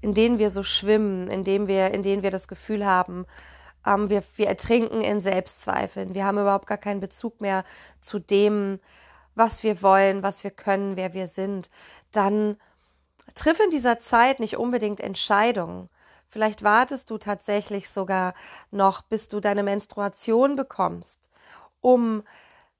in denen wir so schwimmen, in denen wir, in denen wir das Gefühl haben, ähm, wir, wir ertrinken in Selbstzweifeln. Wir haben überhaupt gar keinen Bezug mehr zu dem, was wir wollen, was wir können, wer wir sind. Dann triff in dieser Zeit nicht unbedingt Entscheidungen. Vielleicht wartest du tatsächlich sogar noch, bis du deine Menstruation bekommst, um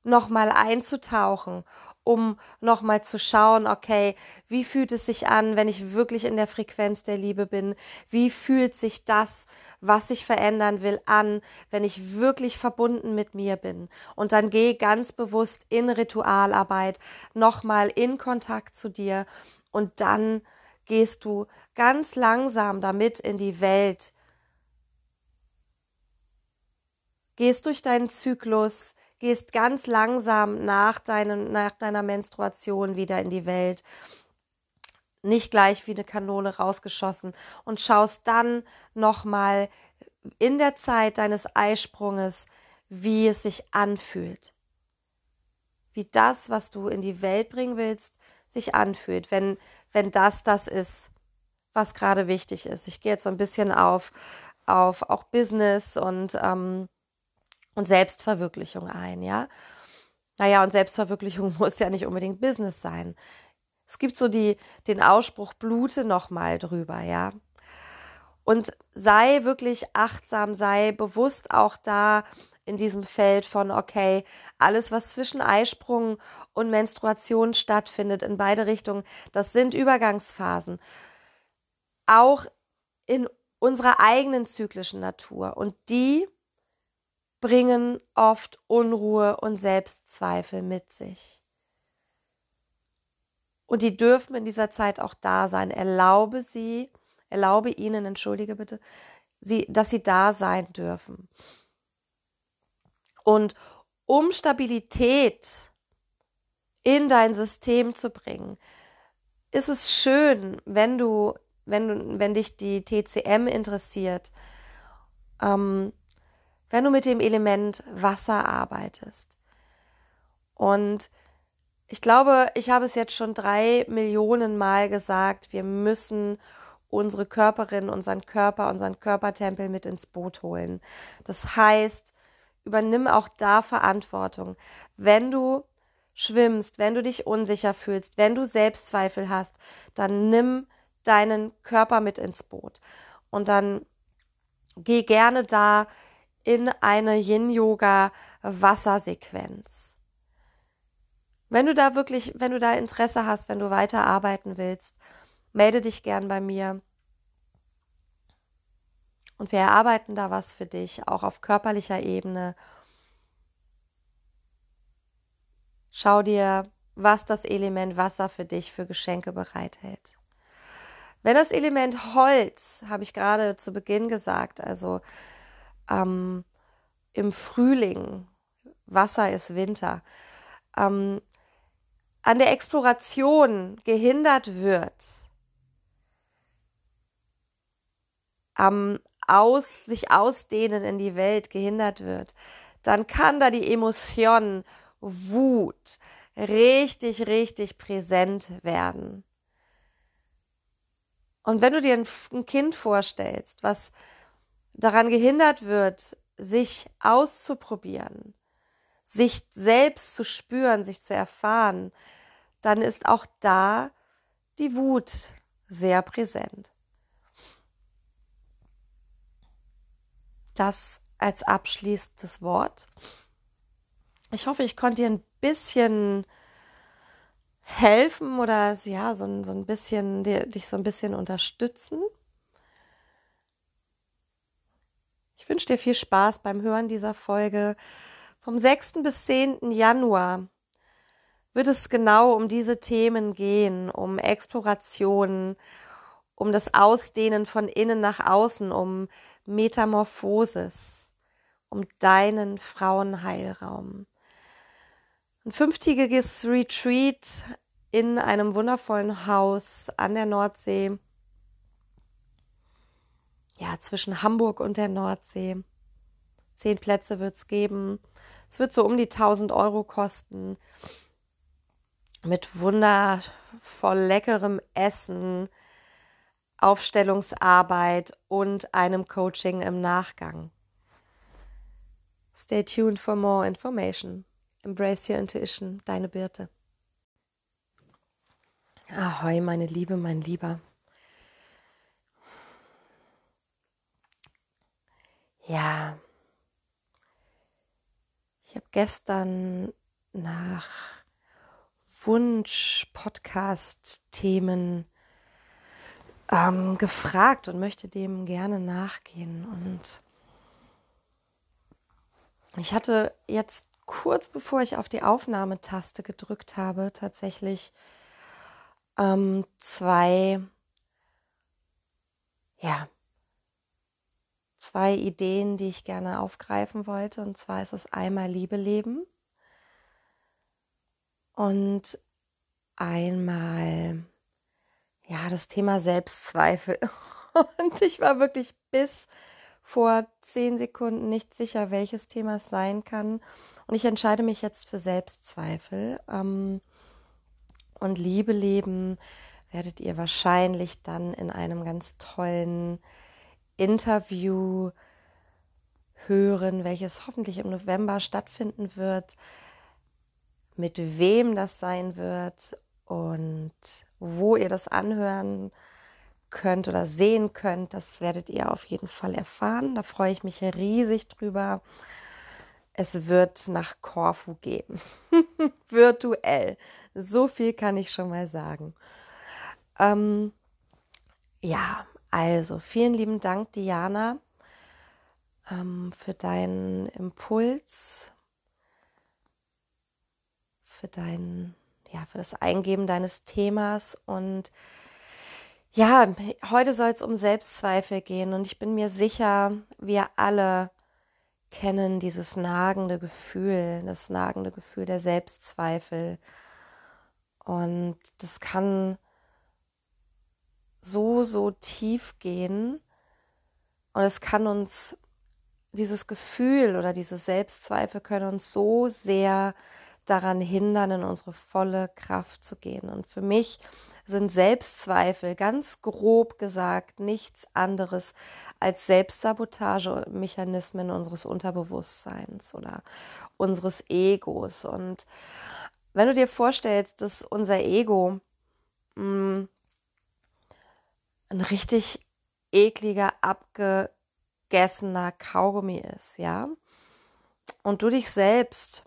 nochmal einzutauchen, um nochmal zu schauen, okay, wie fühlt es sich an, wenn ich wirklich in der Frequenz der Liebe bin? Wie fühlt sich das, was ich verändern will, an, wenn ich wirklich verbunden mit mir bin? Und dann geh ganz bewusst in Ritualarbeit, nochmal in Kontakt zu dir und dann gehst du ganz langsam damit in die Welt. Gehst durch deinen Zyklus, gehst ganz langsam nach, deinem, nach deiner Menstruation wieder in die Welt. Nicht gleich wie eine Kanone rausgeschossen und schaust dann nochmal in der Zeit deines Eisprunges, wie es sich anfühlt. Wie das, was du in die Welt bringen willst, sich anfühlt, wenn, wenn das das ist, was gerade wichtig ist. Ich gehe jetzt so ein bisschen auf, auf auch Business und ähm, und Selbstverwirklichung ein, ja. Naja, und Selbstverwirklichung muss ja nicht unbedingt Business sein. Es gibt so die, den Ausspruch, blute nochmal drüber, ja. Und sei wirklich achtsam, sei bewusst auch da in diesem Feld von, okay, alles, was zwischen Eisprung und Menstruation stattfindet, in beide Richtungen, das sind Übergangsphasen. Auch in unserer eigenen zyklischen Natur. Und die bringen oft Unruhe und Selbstzweifel mit sich. Und die dürfen in dieser Zeit auch da sein. Erlaube sie, erlaube ihnen, entschuldige bitte, sie, dass sie da sein dürfen. Und um Stabilität in dein System zu bringen, ist es schön, wenn du, wenn wenn dich die TCM interessiert, ähm, wenn du mit dem Element Wasser arbeitest. Und ich glaube, ich habe es jetzt schon drei Millionen Mal gesagt, wir müssen unsere Körperin, unseren Körper, unseren Körpertempel mit ins Boot holen. Das heißt, übernimm auch da Verantwortung. Wenn du schwimmst, wenn du dich unsicher fühlst, wenn du Selbstzweifel hast, dann nimm deinen Körper mit ins Boot. Und dann geh gerne da in eine Yin-Yoga-Wassersequenz. Wenn du da wirklich, wenn du da Interesse hast, wenn du weiterarbeiten willst, melde dich gern bei mir. Und wir erarbeiten da was für dich, auch auf körperlicher Ebene. Schau dir, was das Element Wasser für dich für Geschenke bereithält. Wenn das Element Holz, habe ich gerade zu Beginn gesagt, also ähm, im Frühling, Wasser ist Winter, ähm, an der Exploration gehindert wird, am aus, sich ausdehnen in die Welt gehindert wird, dann kann da die Emotion Wut richtig, richtig präsent werden. Und wenn du dir ein, ein Kind vorstellst, was daran gehindert wird, sich auszuprobieren, sich selbst zu spüren, sich zu erfahren, dann ist auch da die Wut sehr präsent. Das als abschließendes Wort. Ich hoffe, ich konnte dir ein bisschen helfen oder ja, so, so ein bisschen, dich so ein bisschen unterstützen. Ich wünsche dir viel Spaß beim Hören dieser Folge. Vom 6. bis 10. Januar wird es genau um diese Themen gehen, um Exploration, um das Ausdehnen von innen nach außen, um Metamorphosis, um deinen Frauenheilraum. Ein fünftägiges Retreat in einem wundervollen Haus an der Nordsee. Ja, zwischen Hamburg und der Nordsee. Zehn Plätze wird es geben. Es wird so um die 1000 Euro kosten. Mit wundervoll leckerem Essen, Aufstellungsarbeit und einem Coaching im Nachgang. Stay tuned for more information. Embrace your intuition, deine Birte. Ahoi, meine Liebe, mein Lieber. Ja, ich habe gestern nach Wunsch-Podcast-Themen ähm, gefragt und möchte dem gerne nachgehen. Und ich hatte jetzt kurz bevor ich auf die Aufnahmetaste gedrückt habe, tatsächlich ähm, zwei, ja, zwei Ideen, die ich gerne aufgreifen wollte. Und zwar ist es einmal Liebe leben und einmal ja, das Thema Selbstzweifel. Und ich war wirklich bis vor zehn Sekunden nicht sicher, welches Thema es sein kann. Und ich entscheide mich jetzt für Selbstzweifel. Ähm, und Liebe leben werdet ihr wahrscheinlich dann in einem ganz tollen Interview hören, welches hoffentlich im November stattfinden wird, mit wem das sein wird und wo ihr das anhören könnt oder sehen könnt, das werdet ihr auf jeden Fall erfahren. Da freue ich mich riesig drüber. Es wird nach Korfu gehen. Virtuell. So viel kann ich schon mal sagen. Ähm, ja, also vielen lieben Dank, Diana, ähm, für deinen Impuls, für deinen ja, für das Eingeben deines Themas. Und ja, heute soll es um Selbstzweifel gehen. Und ich bin mir sicher, wir alle kennen dieses nagende Gefühl, das nagende Gefühl der Selbstzweifel. Und das kann so, so tief gehen. Und es kann uns, dieses Gefühl oder diese Selbstzweifel können uns so sehr daran hindern, in unsere volle Kraft zu gehen. Und für mich sind Selbstzweifel ganz grob gesagt nichts anderes als Selbstsabotagemechanismen unseres Unterbewusstseins oder unseres Egos. Und wenn du dir vorstellst, dass unser Ego mh, mm, ein richtig ekliger, abgegessener Kaugummi ist, ja, und du dich selbst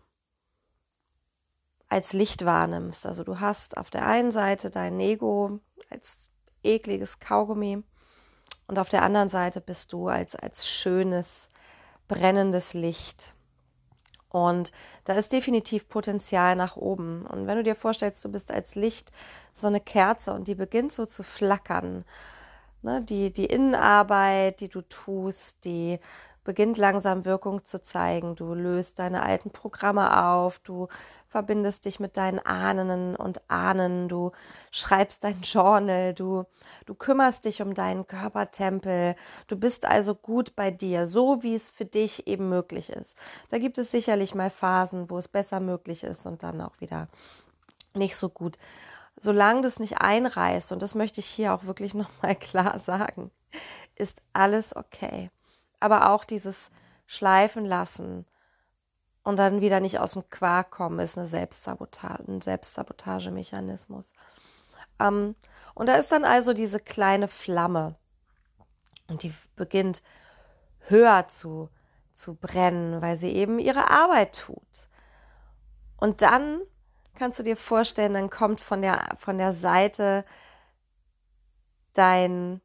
als Licht wahrnimmst. Also du hast auf der einen Seite dein Ego als ekliges Kaugummi und auf der anderen Seite bist du als, als schönes, brennendes Licht. Und da ist definitiv Potenzial nach oben. Und wenn du dir vorstellst, du bist als Licht so eine Kerze und die beginnt so zu flackern, ne, die, die Innenarbeit, die du tust, die beginnt langsam Wirkung zu zeigen. Du löst deine alten Programme auf, du verbindest dich mit deinen Ahnen und Ahnen, du schreibst dein Journal, du, du kümmerst dich um deinen Körpertempel, du bist also gut bei dir, so wie es für dich eben möglich ist. Da gibt es sicherlich mal Phasen, wo es besser möglich ist und dann auch wieder nicht so gut. Solange das nicht einreißt, und das möchte ich hier auch wirklich nochmal klar sagen, ist alles okay. Aber auch dieses Schleifen lassen, und dann wieder nicht aus dem Quark kommen, ist eine Selbstsabotage, ein Selbstsabotagemechanismus. Ähm, und da ist dann also diese kleine Flamme und die beginnt höher zu, zu brennen, weil sie eben ihre Arbeit tut. Und dann kannst du dir vorstellen, dann kommt von der, von der Seite dein,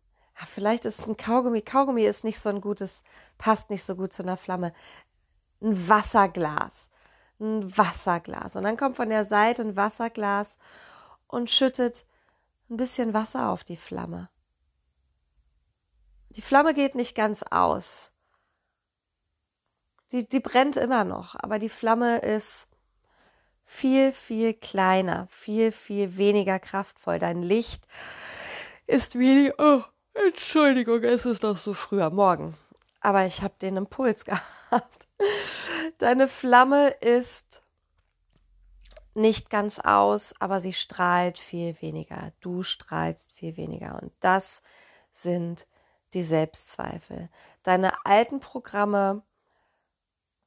vielleicht ist es ein Kaugummi. Kaugummi ist nicht so ein gutes, passt nicht so gut zu einer Flamme. Ein Wasserglas. Ein Wasserglas. Und dann kommt von der Seite ein Wasserglas und schüttet ein bisschen Wasser auf die Flamme. Die Flamme geht nicht ganz aus. Die, die brennt immer noch, aber die Flamme ist viel, viel kleiner, viel, viel weniger kraftvoll. Dein Licht ist wie, oh, Entschuldigung, es ist noch so früh am Morgen. Aber ich habe den Impuls gehabt. Deine Flamme ist nicht ganz aus, aber sie strahlt viel weniger. Du strahlst viel weniger. Und das sind die Selbstzweifel. Deine alten Programme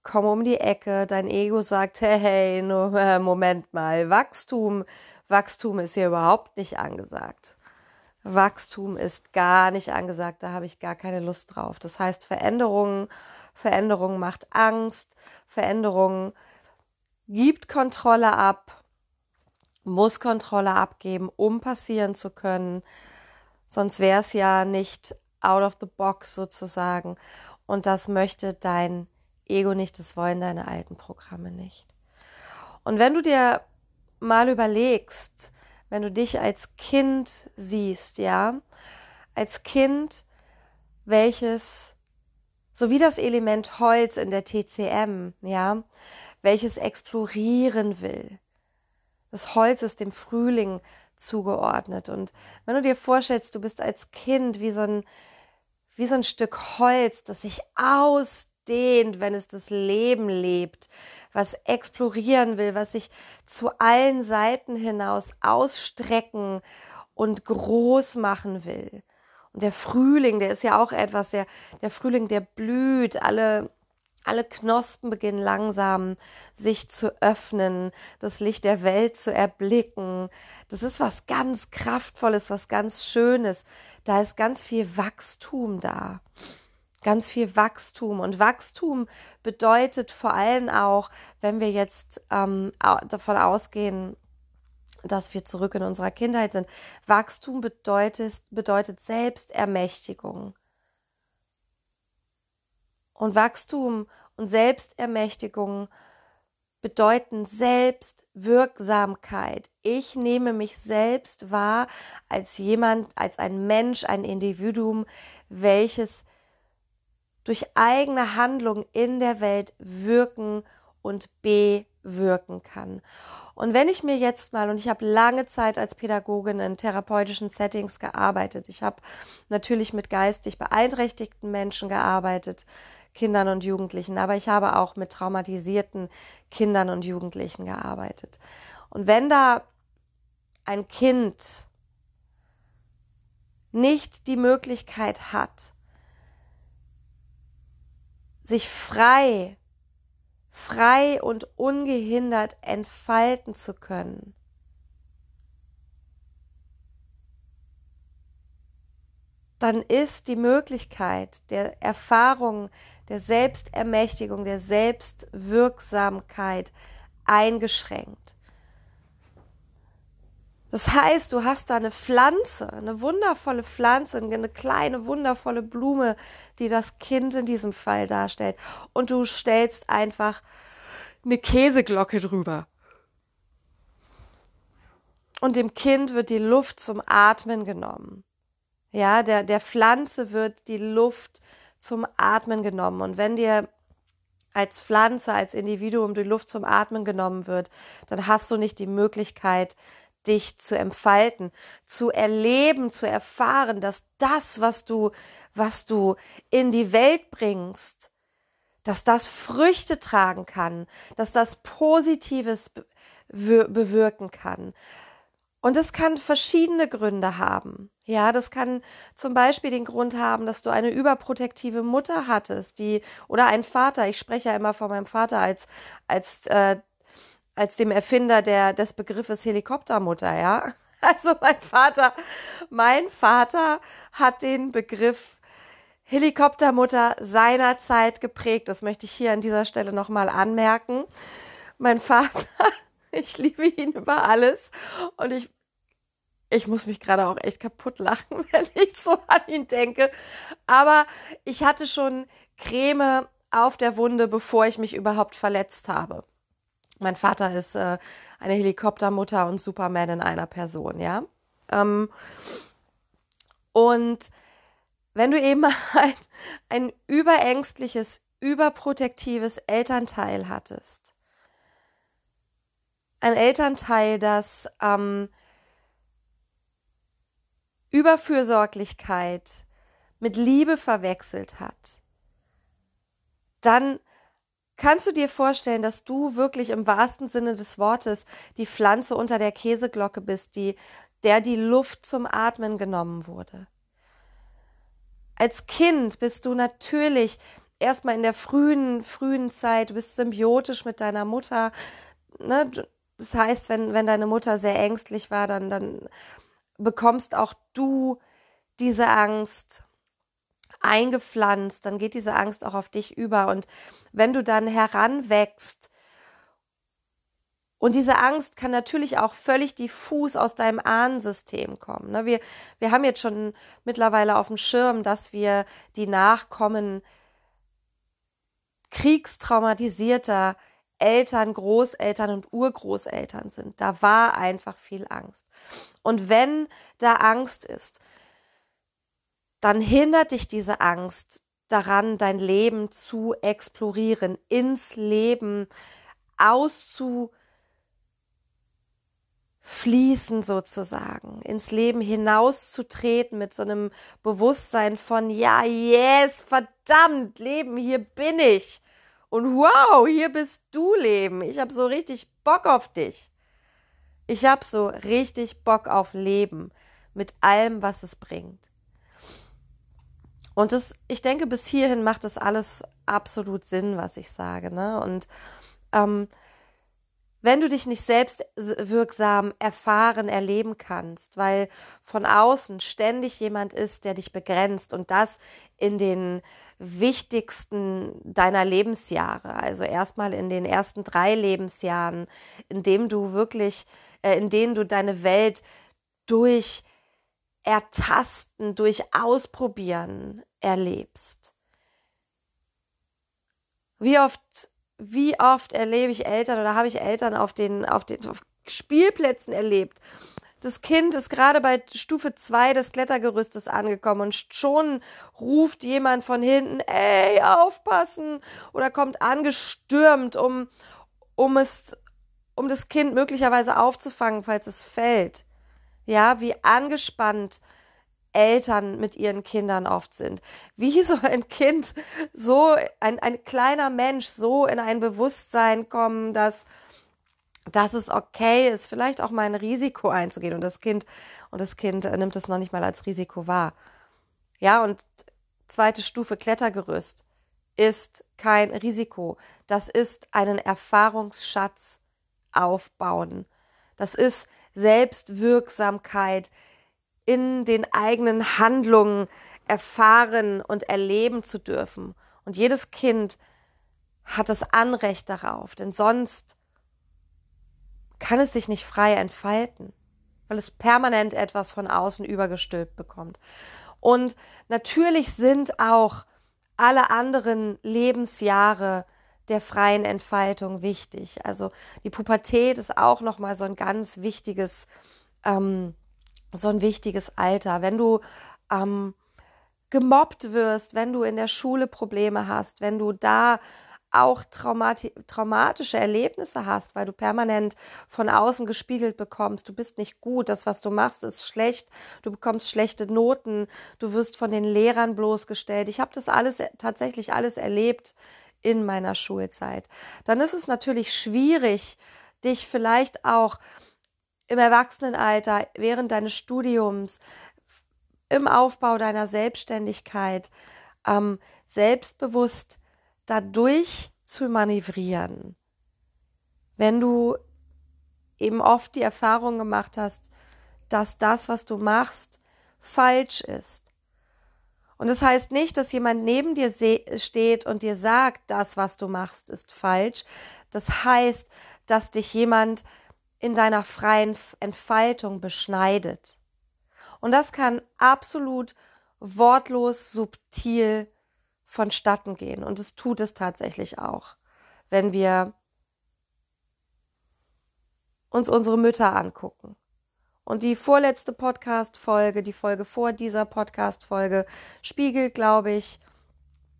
kommen um die Ecke. Dein Ego sagt, hey, hey, nur, äh, Moment mal, Wachstum, Wachstum ist hier überhaupt nicht angesagt. Wachstum ist gar nicht angesagt, da habe ich gar keine Lust drauf. Das heißt, Veränderung, Veränderung macht Angst, Veränderung gibt Kontrolle ab, muss Kontrolle abgeben, um passieren zu können. Sonst wäre es ja nicht out of the box sozusagen. Und das möchte dein Ego nicht, das wollen deine alten Programme nicht. Und wenn du dir mal überlegst, wenn du dich als Kind siehst, ja, als Kind, welches, so wie das Element Holz in der TCM, ja, welches explorieren will. Das Holz ist dem Frühling zugeordnet. Und wenn du dir vorstellst, du bist als Kind wie so ein, wie so ein Stück Holz, das sich aus ausdehnt, wenn es das Leben lebt, was explorieren will, was sich zu allen Seiten hinaus ausstrecken und groß machen will. Und der Frühling, der ist ja auch etwas, der, der Frühling, der blüht, alle, alle Knospen beginnen langsam sich zu öffnen, das Licht der Welt zu erblicken. Das ist was ganz Kraftvolles, was ganz Schönes. Da ist ganz viel Wachstum da ganz viel Wachstum. Und Wachstum bedeutet vor allem auch, wenn wir jetzt ähm, davon ausgehen, dass wir zurück in unserer Kindheit sind, Wachstum bedeutet, bedeutet Selbstermächtigung. Und Wachstum und Selbstermächtigung bedeuten Selbstwirksamkeit. Ich nehme mich selbst wahr als jemand, als ein Mensch, ein Individuum, welches durch eigene Handlung in der Welt wirken und bewirken kann. Und wenn ich mir jetzt mal, und ich habe lange Zeit als Pädagogin in therapeutischen Settings gearbeitet, ich habe natürlich mit geistig beeinträchtigten Menschen gearbeitet, Kindern und Jugendlichen, aber ich habe auch mit traumatisierten Kindern und Jugendlichen gearbeitet. Und wenn da ein Kind nicht die Möglichkeit hat, sich frei, frei und ungehindert entfalten zu können. Dann ist die Möglichkeit der Erfahrung, der Selbstermächtigung, der Selbstwirksamkeit eingeschränkt. Das heißt, du hast da eine Pflanze, eine wundervolle Pflanze, eine kleine wundervolle Blume, die das Kind in diesem Fall darstellt. Und du stellst einfach eine Käseglocke drüber. Und dem Kind wird die Luft zum Atmen genommen. Ja, der, der Pflanze wird die Luft zum Atmen genommen. Und wenn dir als Pflanze, als Individuum die Luft zum Atmen genommen wird, dann hast du nicht die Möglichkeit, dich zu entfalten, zu erleben, zu erfahren, dass das, was du, was du in die Welt bringst, dass das Früchte tragen kann, dass das Positives bewirken kann. Und es kann verschiedene Gründe haben. Ja, das kann zum Beispiel den Grund haben, dass du eine überprotektive Mutter hattest, die oder ein Vater. Ich spreche ja immer von meinem Vater als als äh, als dem Erfinder der, des Begriffes Helikoptermutter, ja. Also mein Vater, mein Vater hat den Begriff Helikoptermutter seinerzeit geprägt. Das möchte ich hier an dieser Stelle nochmal anmerken. Mein Vater, Ich liebe ihn über alles und ich, ich muss mich gerade auch echt kaputt lachen, wenn ich so an ihn denke. Aber ich hatte schon Creme auf der Wunde, bevor ich mich überhaupt verletzt habe. Mein Vater ist äh, eine Helikoptermutter und Superman in einer Person, ja. Ähm, und wenn du eben ein, ein überängstliches, überprotektives Elternteil hattest, ein Elternteil, das ähm, Überfürsorglichkeit mit Liebe verwechselt hat, dann kannst du dir vorstellen, dass du wirklich im wahrsten Sinne des Wortes die Pflanze unter der Käseglocke bist, die, der die Luft zum Atmen genommen wurde. Als Kind bist du natürlich erstmal in der frühen, frühen Zeit, du bist symbiotisch mit deiner Mutter. Ne? Das heißt, wenn, wenn deine Mutter sehr ängstlich war, dann, dann bekommst auch du diese Angst eingepflanzt, dann geht diese Angst auch auf dich über. Und wenn du dann heranwächst, und diese Angst kann natürlich auch völlig diffus aus deinem Ahnensystem kommen. Ne? Wir, wir haben jetzt schon mittlerweile auf dem Schirm, dass wir die Nachkommen kriegstraumatisierter Eltern, Großeltern und Urgroßeltern sind. Da war einfach viel Angst. Und wenn da Angst ist, dann hindert dich diese Angst daran, dein Leben zu explorieren, ins Leben auszu fließen sozusagen, ins Leben hinauszutreten mit so einem Bewusstsein von, ja, yes, verdammt, Leben, hier bin ich. Und wow, hier bist du, Leben. Ich habe so richtig Bock auf dich. Ich habe so richtig Bock auf Leben mit allem, was es bringt. Und das, ich denke, bis hierhin macht das alles absolut Sinn, was ich sage. Ne? Und ähm, wenn du dich nicht selbst wirksam erfahren, erleben kannst, weil von außen ständig jemand ist, der dich begrenzt und das in den wichtigsten deiner Lebensjahre, also erstmal in den ersten drei Lebensjahren, in dem du wirklich, äh, in denen du deine Welt durch Ertasten, durch Ausprobieren erlebst. Wie oft wie oft erlebe ich Eltern oder habe ich Eltern auf den, auf den auf Spielplätzen erlebt. Das Kind ist gerade bei Stufe 2 des Klettergerüstes angekommen und schon ruft jemand von hinten, ey, aufpassen, oder kommt angestürmt, um, um es, um das Kind möglicherweise aufzufangen, falls es fällt. Ja, wie angespannt Eltern mit ihren Kindern oft sind. Wie soll ein Kind so, ein, ein kleiner Mensch so in ein Bewusstsein kommen, dass, dass es okay ist, vielleicht auch mal ein Risiko einzugehen und das Kind, und das Kind nimmt es noch nicht mal als Risiko wahr. Ja, und zweite Stufe Klettergerüst ist kein Risiko. Das ist einen Erfahrungsschatz aufbauen. Das ist Selbstwirksamkeit, in den eigenen Handlungen erfahren und erleben zu dürfen. Und jedes Kind hat das Anrecht darauf, denn sonst kann es sich nicht frei entfalten, weil es permanent etwas von außen übergestülpt bekommt. Und natürlich sind auch alle anderen Lebensjahre der freien Entfaltung wichtig. Also die Pubertät ist auch noch mal so ein ganz wichtiges ähm, so ein wichtiges Alter. Wenn du ähm, gemobbt wirst, wenn du in der Schule Probleme hast, wenn du da auch traumati traumatische Erlebnisse hast, weil du permanent von außen gespiegelt bekommst, du bist nicht gut, das, was du machst, ist schlecht, du bekommst schlechte Noten, du wirst von den Lehrern bloßgestellt. Ich habe das alles tatsächlich alles erlebt in meiner Schulzeit. Dann ist es natürlich schwierig, dich vielleicht auch im Erwachsenenalter, während deines Studiums, im Aufbau deiner Selbstständigkeit, ähm, selbstbewusst dadurch zu manövrieren. Wenn du eben oft die Erfahrung gemacht hast, dass das, was du machst, falsch ist. Und das heißt nicht, dass jemand neben dir steht und dir sagt, das, was du machst, ist falsch. Das heißt, dass dich jemand in deiner freien Entfaltung beschneidet. Und das kann absolut wortlos, subtil vonstatten gehen. Und es tut es tatsächlich auch, wenn wir uns unsere Mütter angucken. Und die vorletzte Podcast-Folge, die Folge vor dieser Podcast-Folge, spiegelt, glaube ich,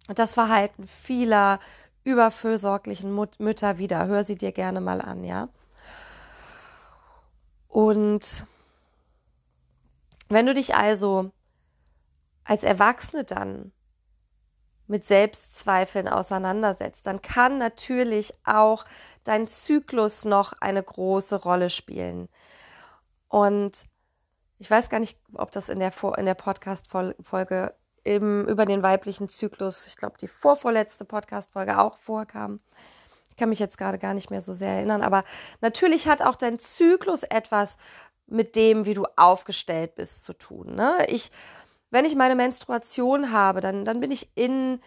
das Verhalten vieler überfürsorglichen Mütter wieder. Hör sie dir gerne mal an, ja. Und wenn du dich also als Erwachsene dann mit Selbstzweifeln auseinandersetzt, dann kann natürlich auch dein Zyklus noch eine große Rolle spielen. Und ich weiß gar nicht, ob das in der, in der Podcast-Folge über den weiblichen Zyklus, ich glaube, die vorvorletzte Podcast-Folge auch vorkam. Ich kann mich jetzt gerade gar nicht mehr so sehr erinnern, aber natürlich hat auch dein Zyklus etwas mit dem, wie du aufgestellt bist, zu tun. Ne? Ich wenn ich meine Menstruation habe, dann, dann bin ich in,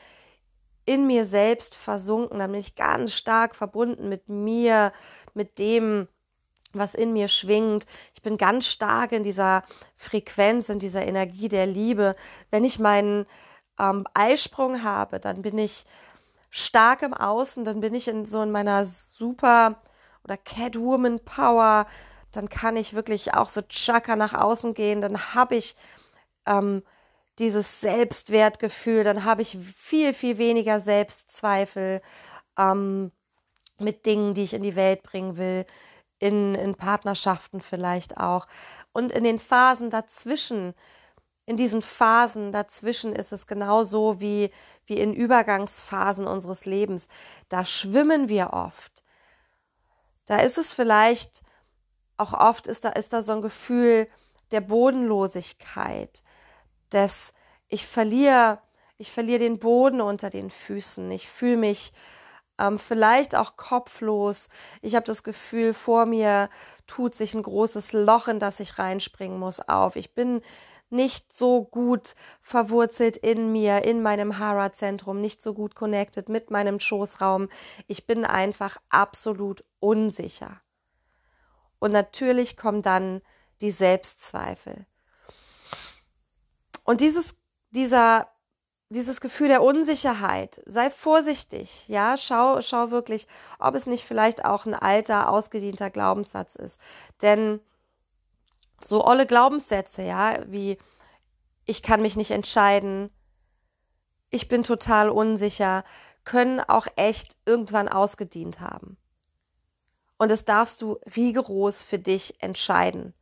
in mir selbst versunken, dann bin ich ganz stark verbunden mit mir, mit dem, was in mir schwingt. Ich bin ganz stark in dieser Frequenz, in dieser Energie der Liebe. Wenn ich meinen ähm, Eisprung habe, dann bin ich stark im Außen, dann bin ich in so in meiner super oder Catwoman Power, dann kann ich wirklich auch so Chakra nach außen gehen, dann habe ich ähm, dieses Selbstwertgefühl, dann habe ich viel, viel weniger Selbstzweifel ähm, mit Dingen, die ich in die Welt bringen will, in, in Partnerschaften vielleicht auch. Und in den Phasen dazwischen, in diesen Phasen dazwischen ist es genauso wie, wie in Übergangsphasen unseres Lebens. Da schwimmen wir oft. Da ist es vielleicht, auch oft ist da, ist da so ein Gefühl der Bodenlosigkeit des ich verliere, ich verliere den Boden unter den Füßen. Ich fühle mich ähm, vielleicht auch kopflos. Ich habe das Gefühl, vor mir tut sich ein großes Loch, in das ich reinspringen muss, auf. Ich bin nicht so gut verwurzelt in mir, in meinem Hara-Zentrum, nicht so gut connected mit meinem Schoßraum. Ich bin einfach absolut unsicher. Und natürlich kommen dann die Selbstzweifel. Und dieses, dieser, dieses Gefühl der Unsicherheit, sei vorsichtig, ja, schau, schau wirklich, ob es nicht vielleicht auch ein alter, ausgedienter Glaubenssatz ist. Denn so olle Glaubenssätze, ja, wie ich kann mich nicht entscheiden, ich bin total unsicher, können auch echt irgendwann ausgedient haben. Und das darfst du rigoros für dich entscheiden.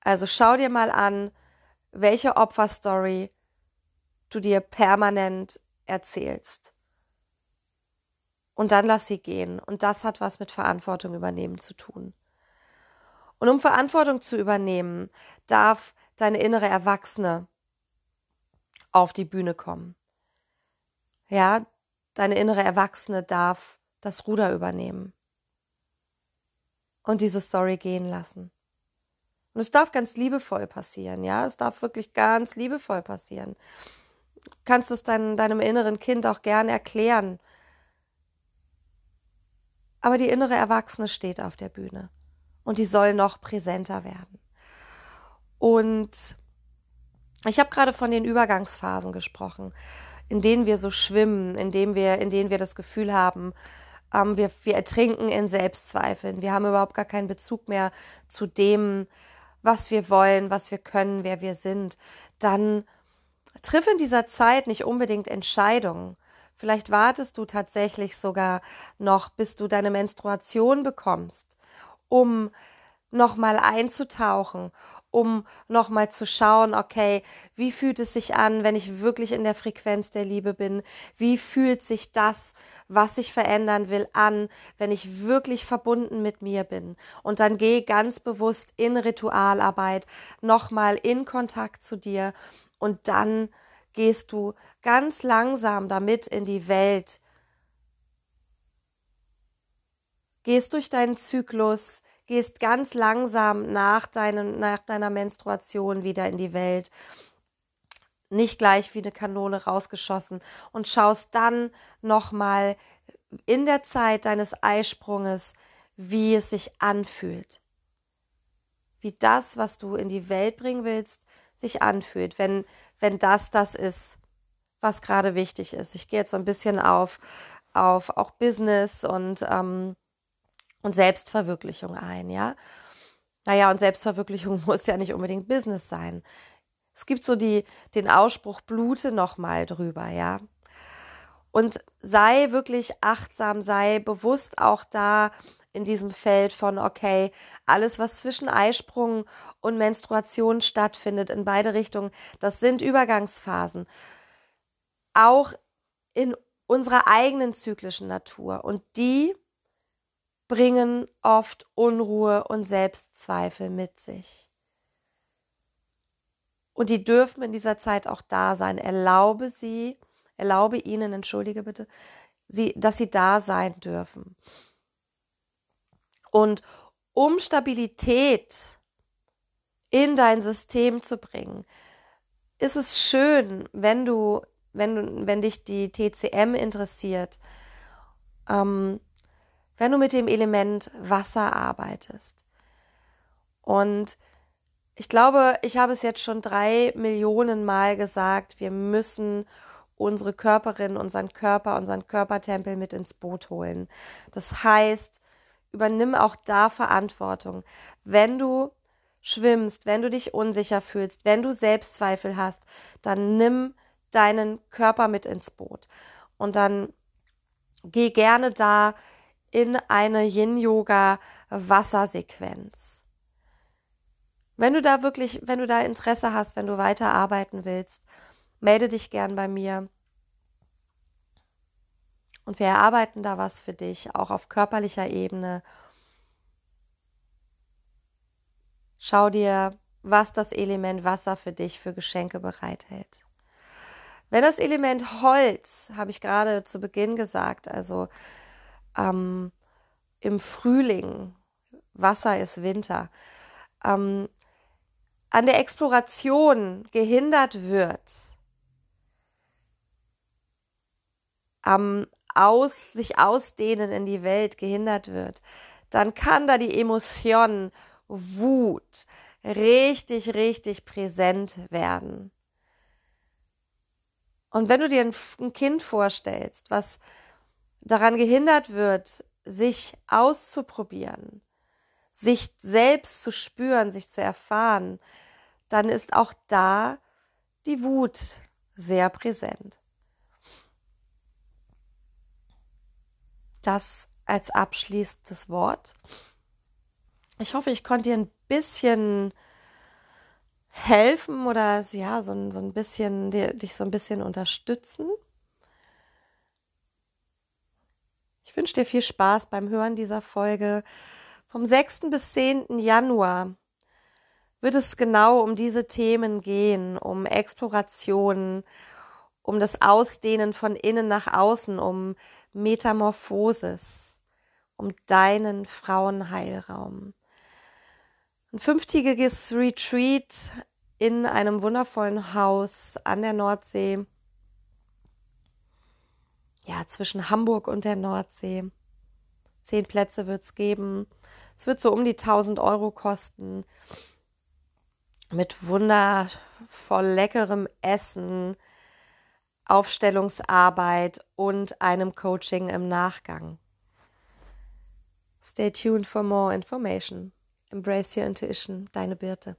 Also schau dir mal an, welche Opferstory du dir permanent erzählst. Und dann lass sie gehen. Und das hat was mit Verantwortung übernehmen zu tun. Und um Verantwortung zu übernehmen, darf deine innere Erwachsene auf die Bühne kommen. Ja, deine innere Erwachsene darf das Ruder übernehmen und diese Story gehen lassen. Und es darf ganz liebevoll passieren, ja. Es darf wirklich ganz liebevoll passieren. Du kannst es dein, deinem inneren Kind auch gerne erklären. Aber die innere Erwachsene steht auf der Bühne. Und die soll noch präsenter werden. Und ich habe gerade von den Übergangsphasen gesprochen, in denen wir so schwimmen, in denen wir, in denen wir das Gefühl haben, ähm, wir, wir ertrinken in Selbstzweifeln. Wir haben überhaupt gar keinen Bezug mehr zu dem, was wir wollen, was wir können, wer wir sind, dann triff in dieser Zeit nicht unbedingt Entscheidungen. Vielleicht wartest du tatsächlich sogar noch, bis du deine Menstruation bekommst, um nochmal einzutauchen, um nochmal zu schauen, okay, wie fühlt es sich an, wenn ich wirklich in der Frequenz der Liebe bin? Wie fühlt sich das, was ich verändern will, an, wenn ich wirklich verbunden mit mir bin? Und dann geh ganz bewusst in Ritualarbeit, nochmal in Kontakt zu dir und dann gehst du ganz langsam damit in die Welt. Gehst durch deinen Zyklus, gehst ganz langsam nach, deinem, nach deiner Menstruation wieder in die Welt. Nicht gleich wie eine Kanone rausgeschossen und schaust dann nochmal in der Zeit deines Eisprunges, wie es sich anfühlt. Wie das, was du in die Welt bringen willst, sich anfühlt, wenn, wenn das das ist, was gerade wichtig ist. Ich gehe jetzt so ein bisschen auf, auf auch Business und, ähm, und Selbstverwirklichung ein, ja. Naja, und Selbstverwirklichung muss ja nicht unbedingt Business sein. Es gibt so die, den Ausspruch, blute nochmal drüber, ja. Und sei wirklich achtsam, sei bewusst auch da in diesem Feld von, okay, alles, was zwischen Eisprung und Menstruation stattfindet, in beide Richtungen, das sind Übergangsphasen. Auch in unserer eigenen zyklischen Natur. Und die bringen oft Unruhe und Selbstzweifel mit sich. Und die dürfen in dieser Zeit auch da sein. Erlaube sie, erlaube ihnen, entschuldige bitte, sie, dass sie da sein dürfen. Und um Stabilität in dein System zu bringen, ist es schön, wenn du, wenn wenn dich die TCM interessiert, ähm, wenn du mit dem Element Wasser arbeitest. Und ich glaube, ich habe es jetzt schon drei Millionen Mal gesagt, wir müssen unsere Körperin, unseren Körper, unseren Körpertempel mit ins Boot holen. Das heißt, übernimm auch da Verantwortung. Wenn du schwimmst, wenn du dich unsicher fühlst, wenn du Selbstzweifel hast, dann nimm deinen Körper mit ins Boot. Und dann geh gerne da in eine Yin-Yoga-Wassersequenz. Wenn du da wirklich, wenn du da Interesse hast, wenn du weiter arbeiten willst, melde dich gern bei mir. Und wir erarbeiten da was für dich, auch auf körperlicher Ebene. Schau dir, was das Element Wasser für dich für Geschenke bereithält. Wenn das Element Holz, habe ich gerade zu Beginn gesagt, also ähm, im Frühling, Wasser ist Winter, ähm, an der Exploration gehindert wird, am aus, sich ausdehnen in die Welt gehindert wird, dann kann da die Emotion Wut richtig, richtig präsent werden. Und wenn du dir ein, ein Kind vorstellst, was daran gehindert wird, sich auszuprobieren, sich selbst zu spüren, sich zu erfahren, dann ist auch da die Wut sehr präsent. Das als abschließendes Wort. Ich hoffe, ich konnte dir ein bisschen helfen oder ja, so, so ein bisschen, dich so ein bisschen unterstützen. Ich wünsche dir viel Spaß beim Hören dieser Folge. Vom 6. bis 10. Januar wird es genau um diese Themen gehen, um Exploration, um das Ausdehnen von innen nach außen, um Metamorphosis, um deinen Frauenheilraum. Ein fünftägiges Retreat in einem wundervollen Haus an der Nordsee. Ja, zwischen Hamburg und der Nordsee. Zehn Plätze wird es geben. Es wird so um die 1000 Euro kosten. Mit wundervoll leckerem Essen, Aufstellungsarbeit und einem Coaching im Nachgang. Stay tuned for more information. Embrace your intuition, deine Birte.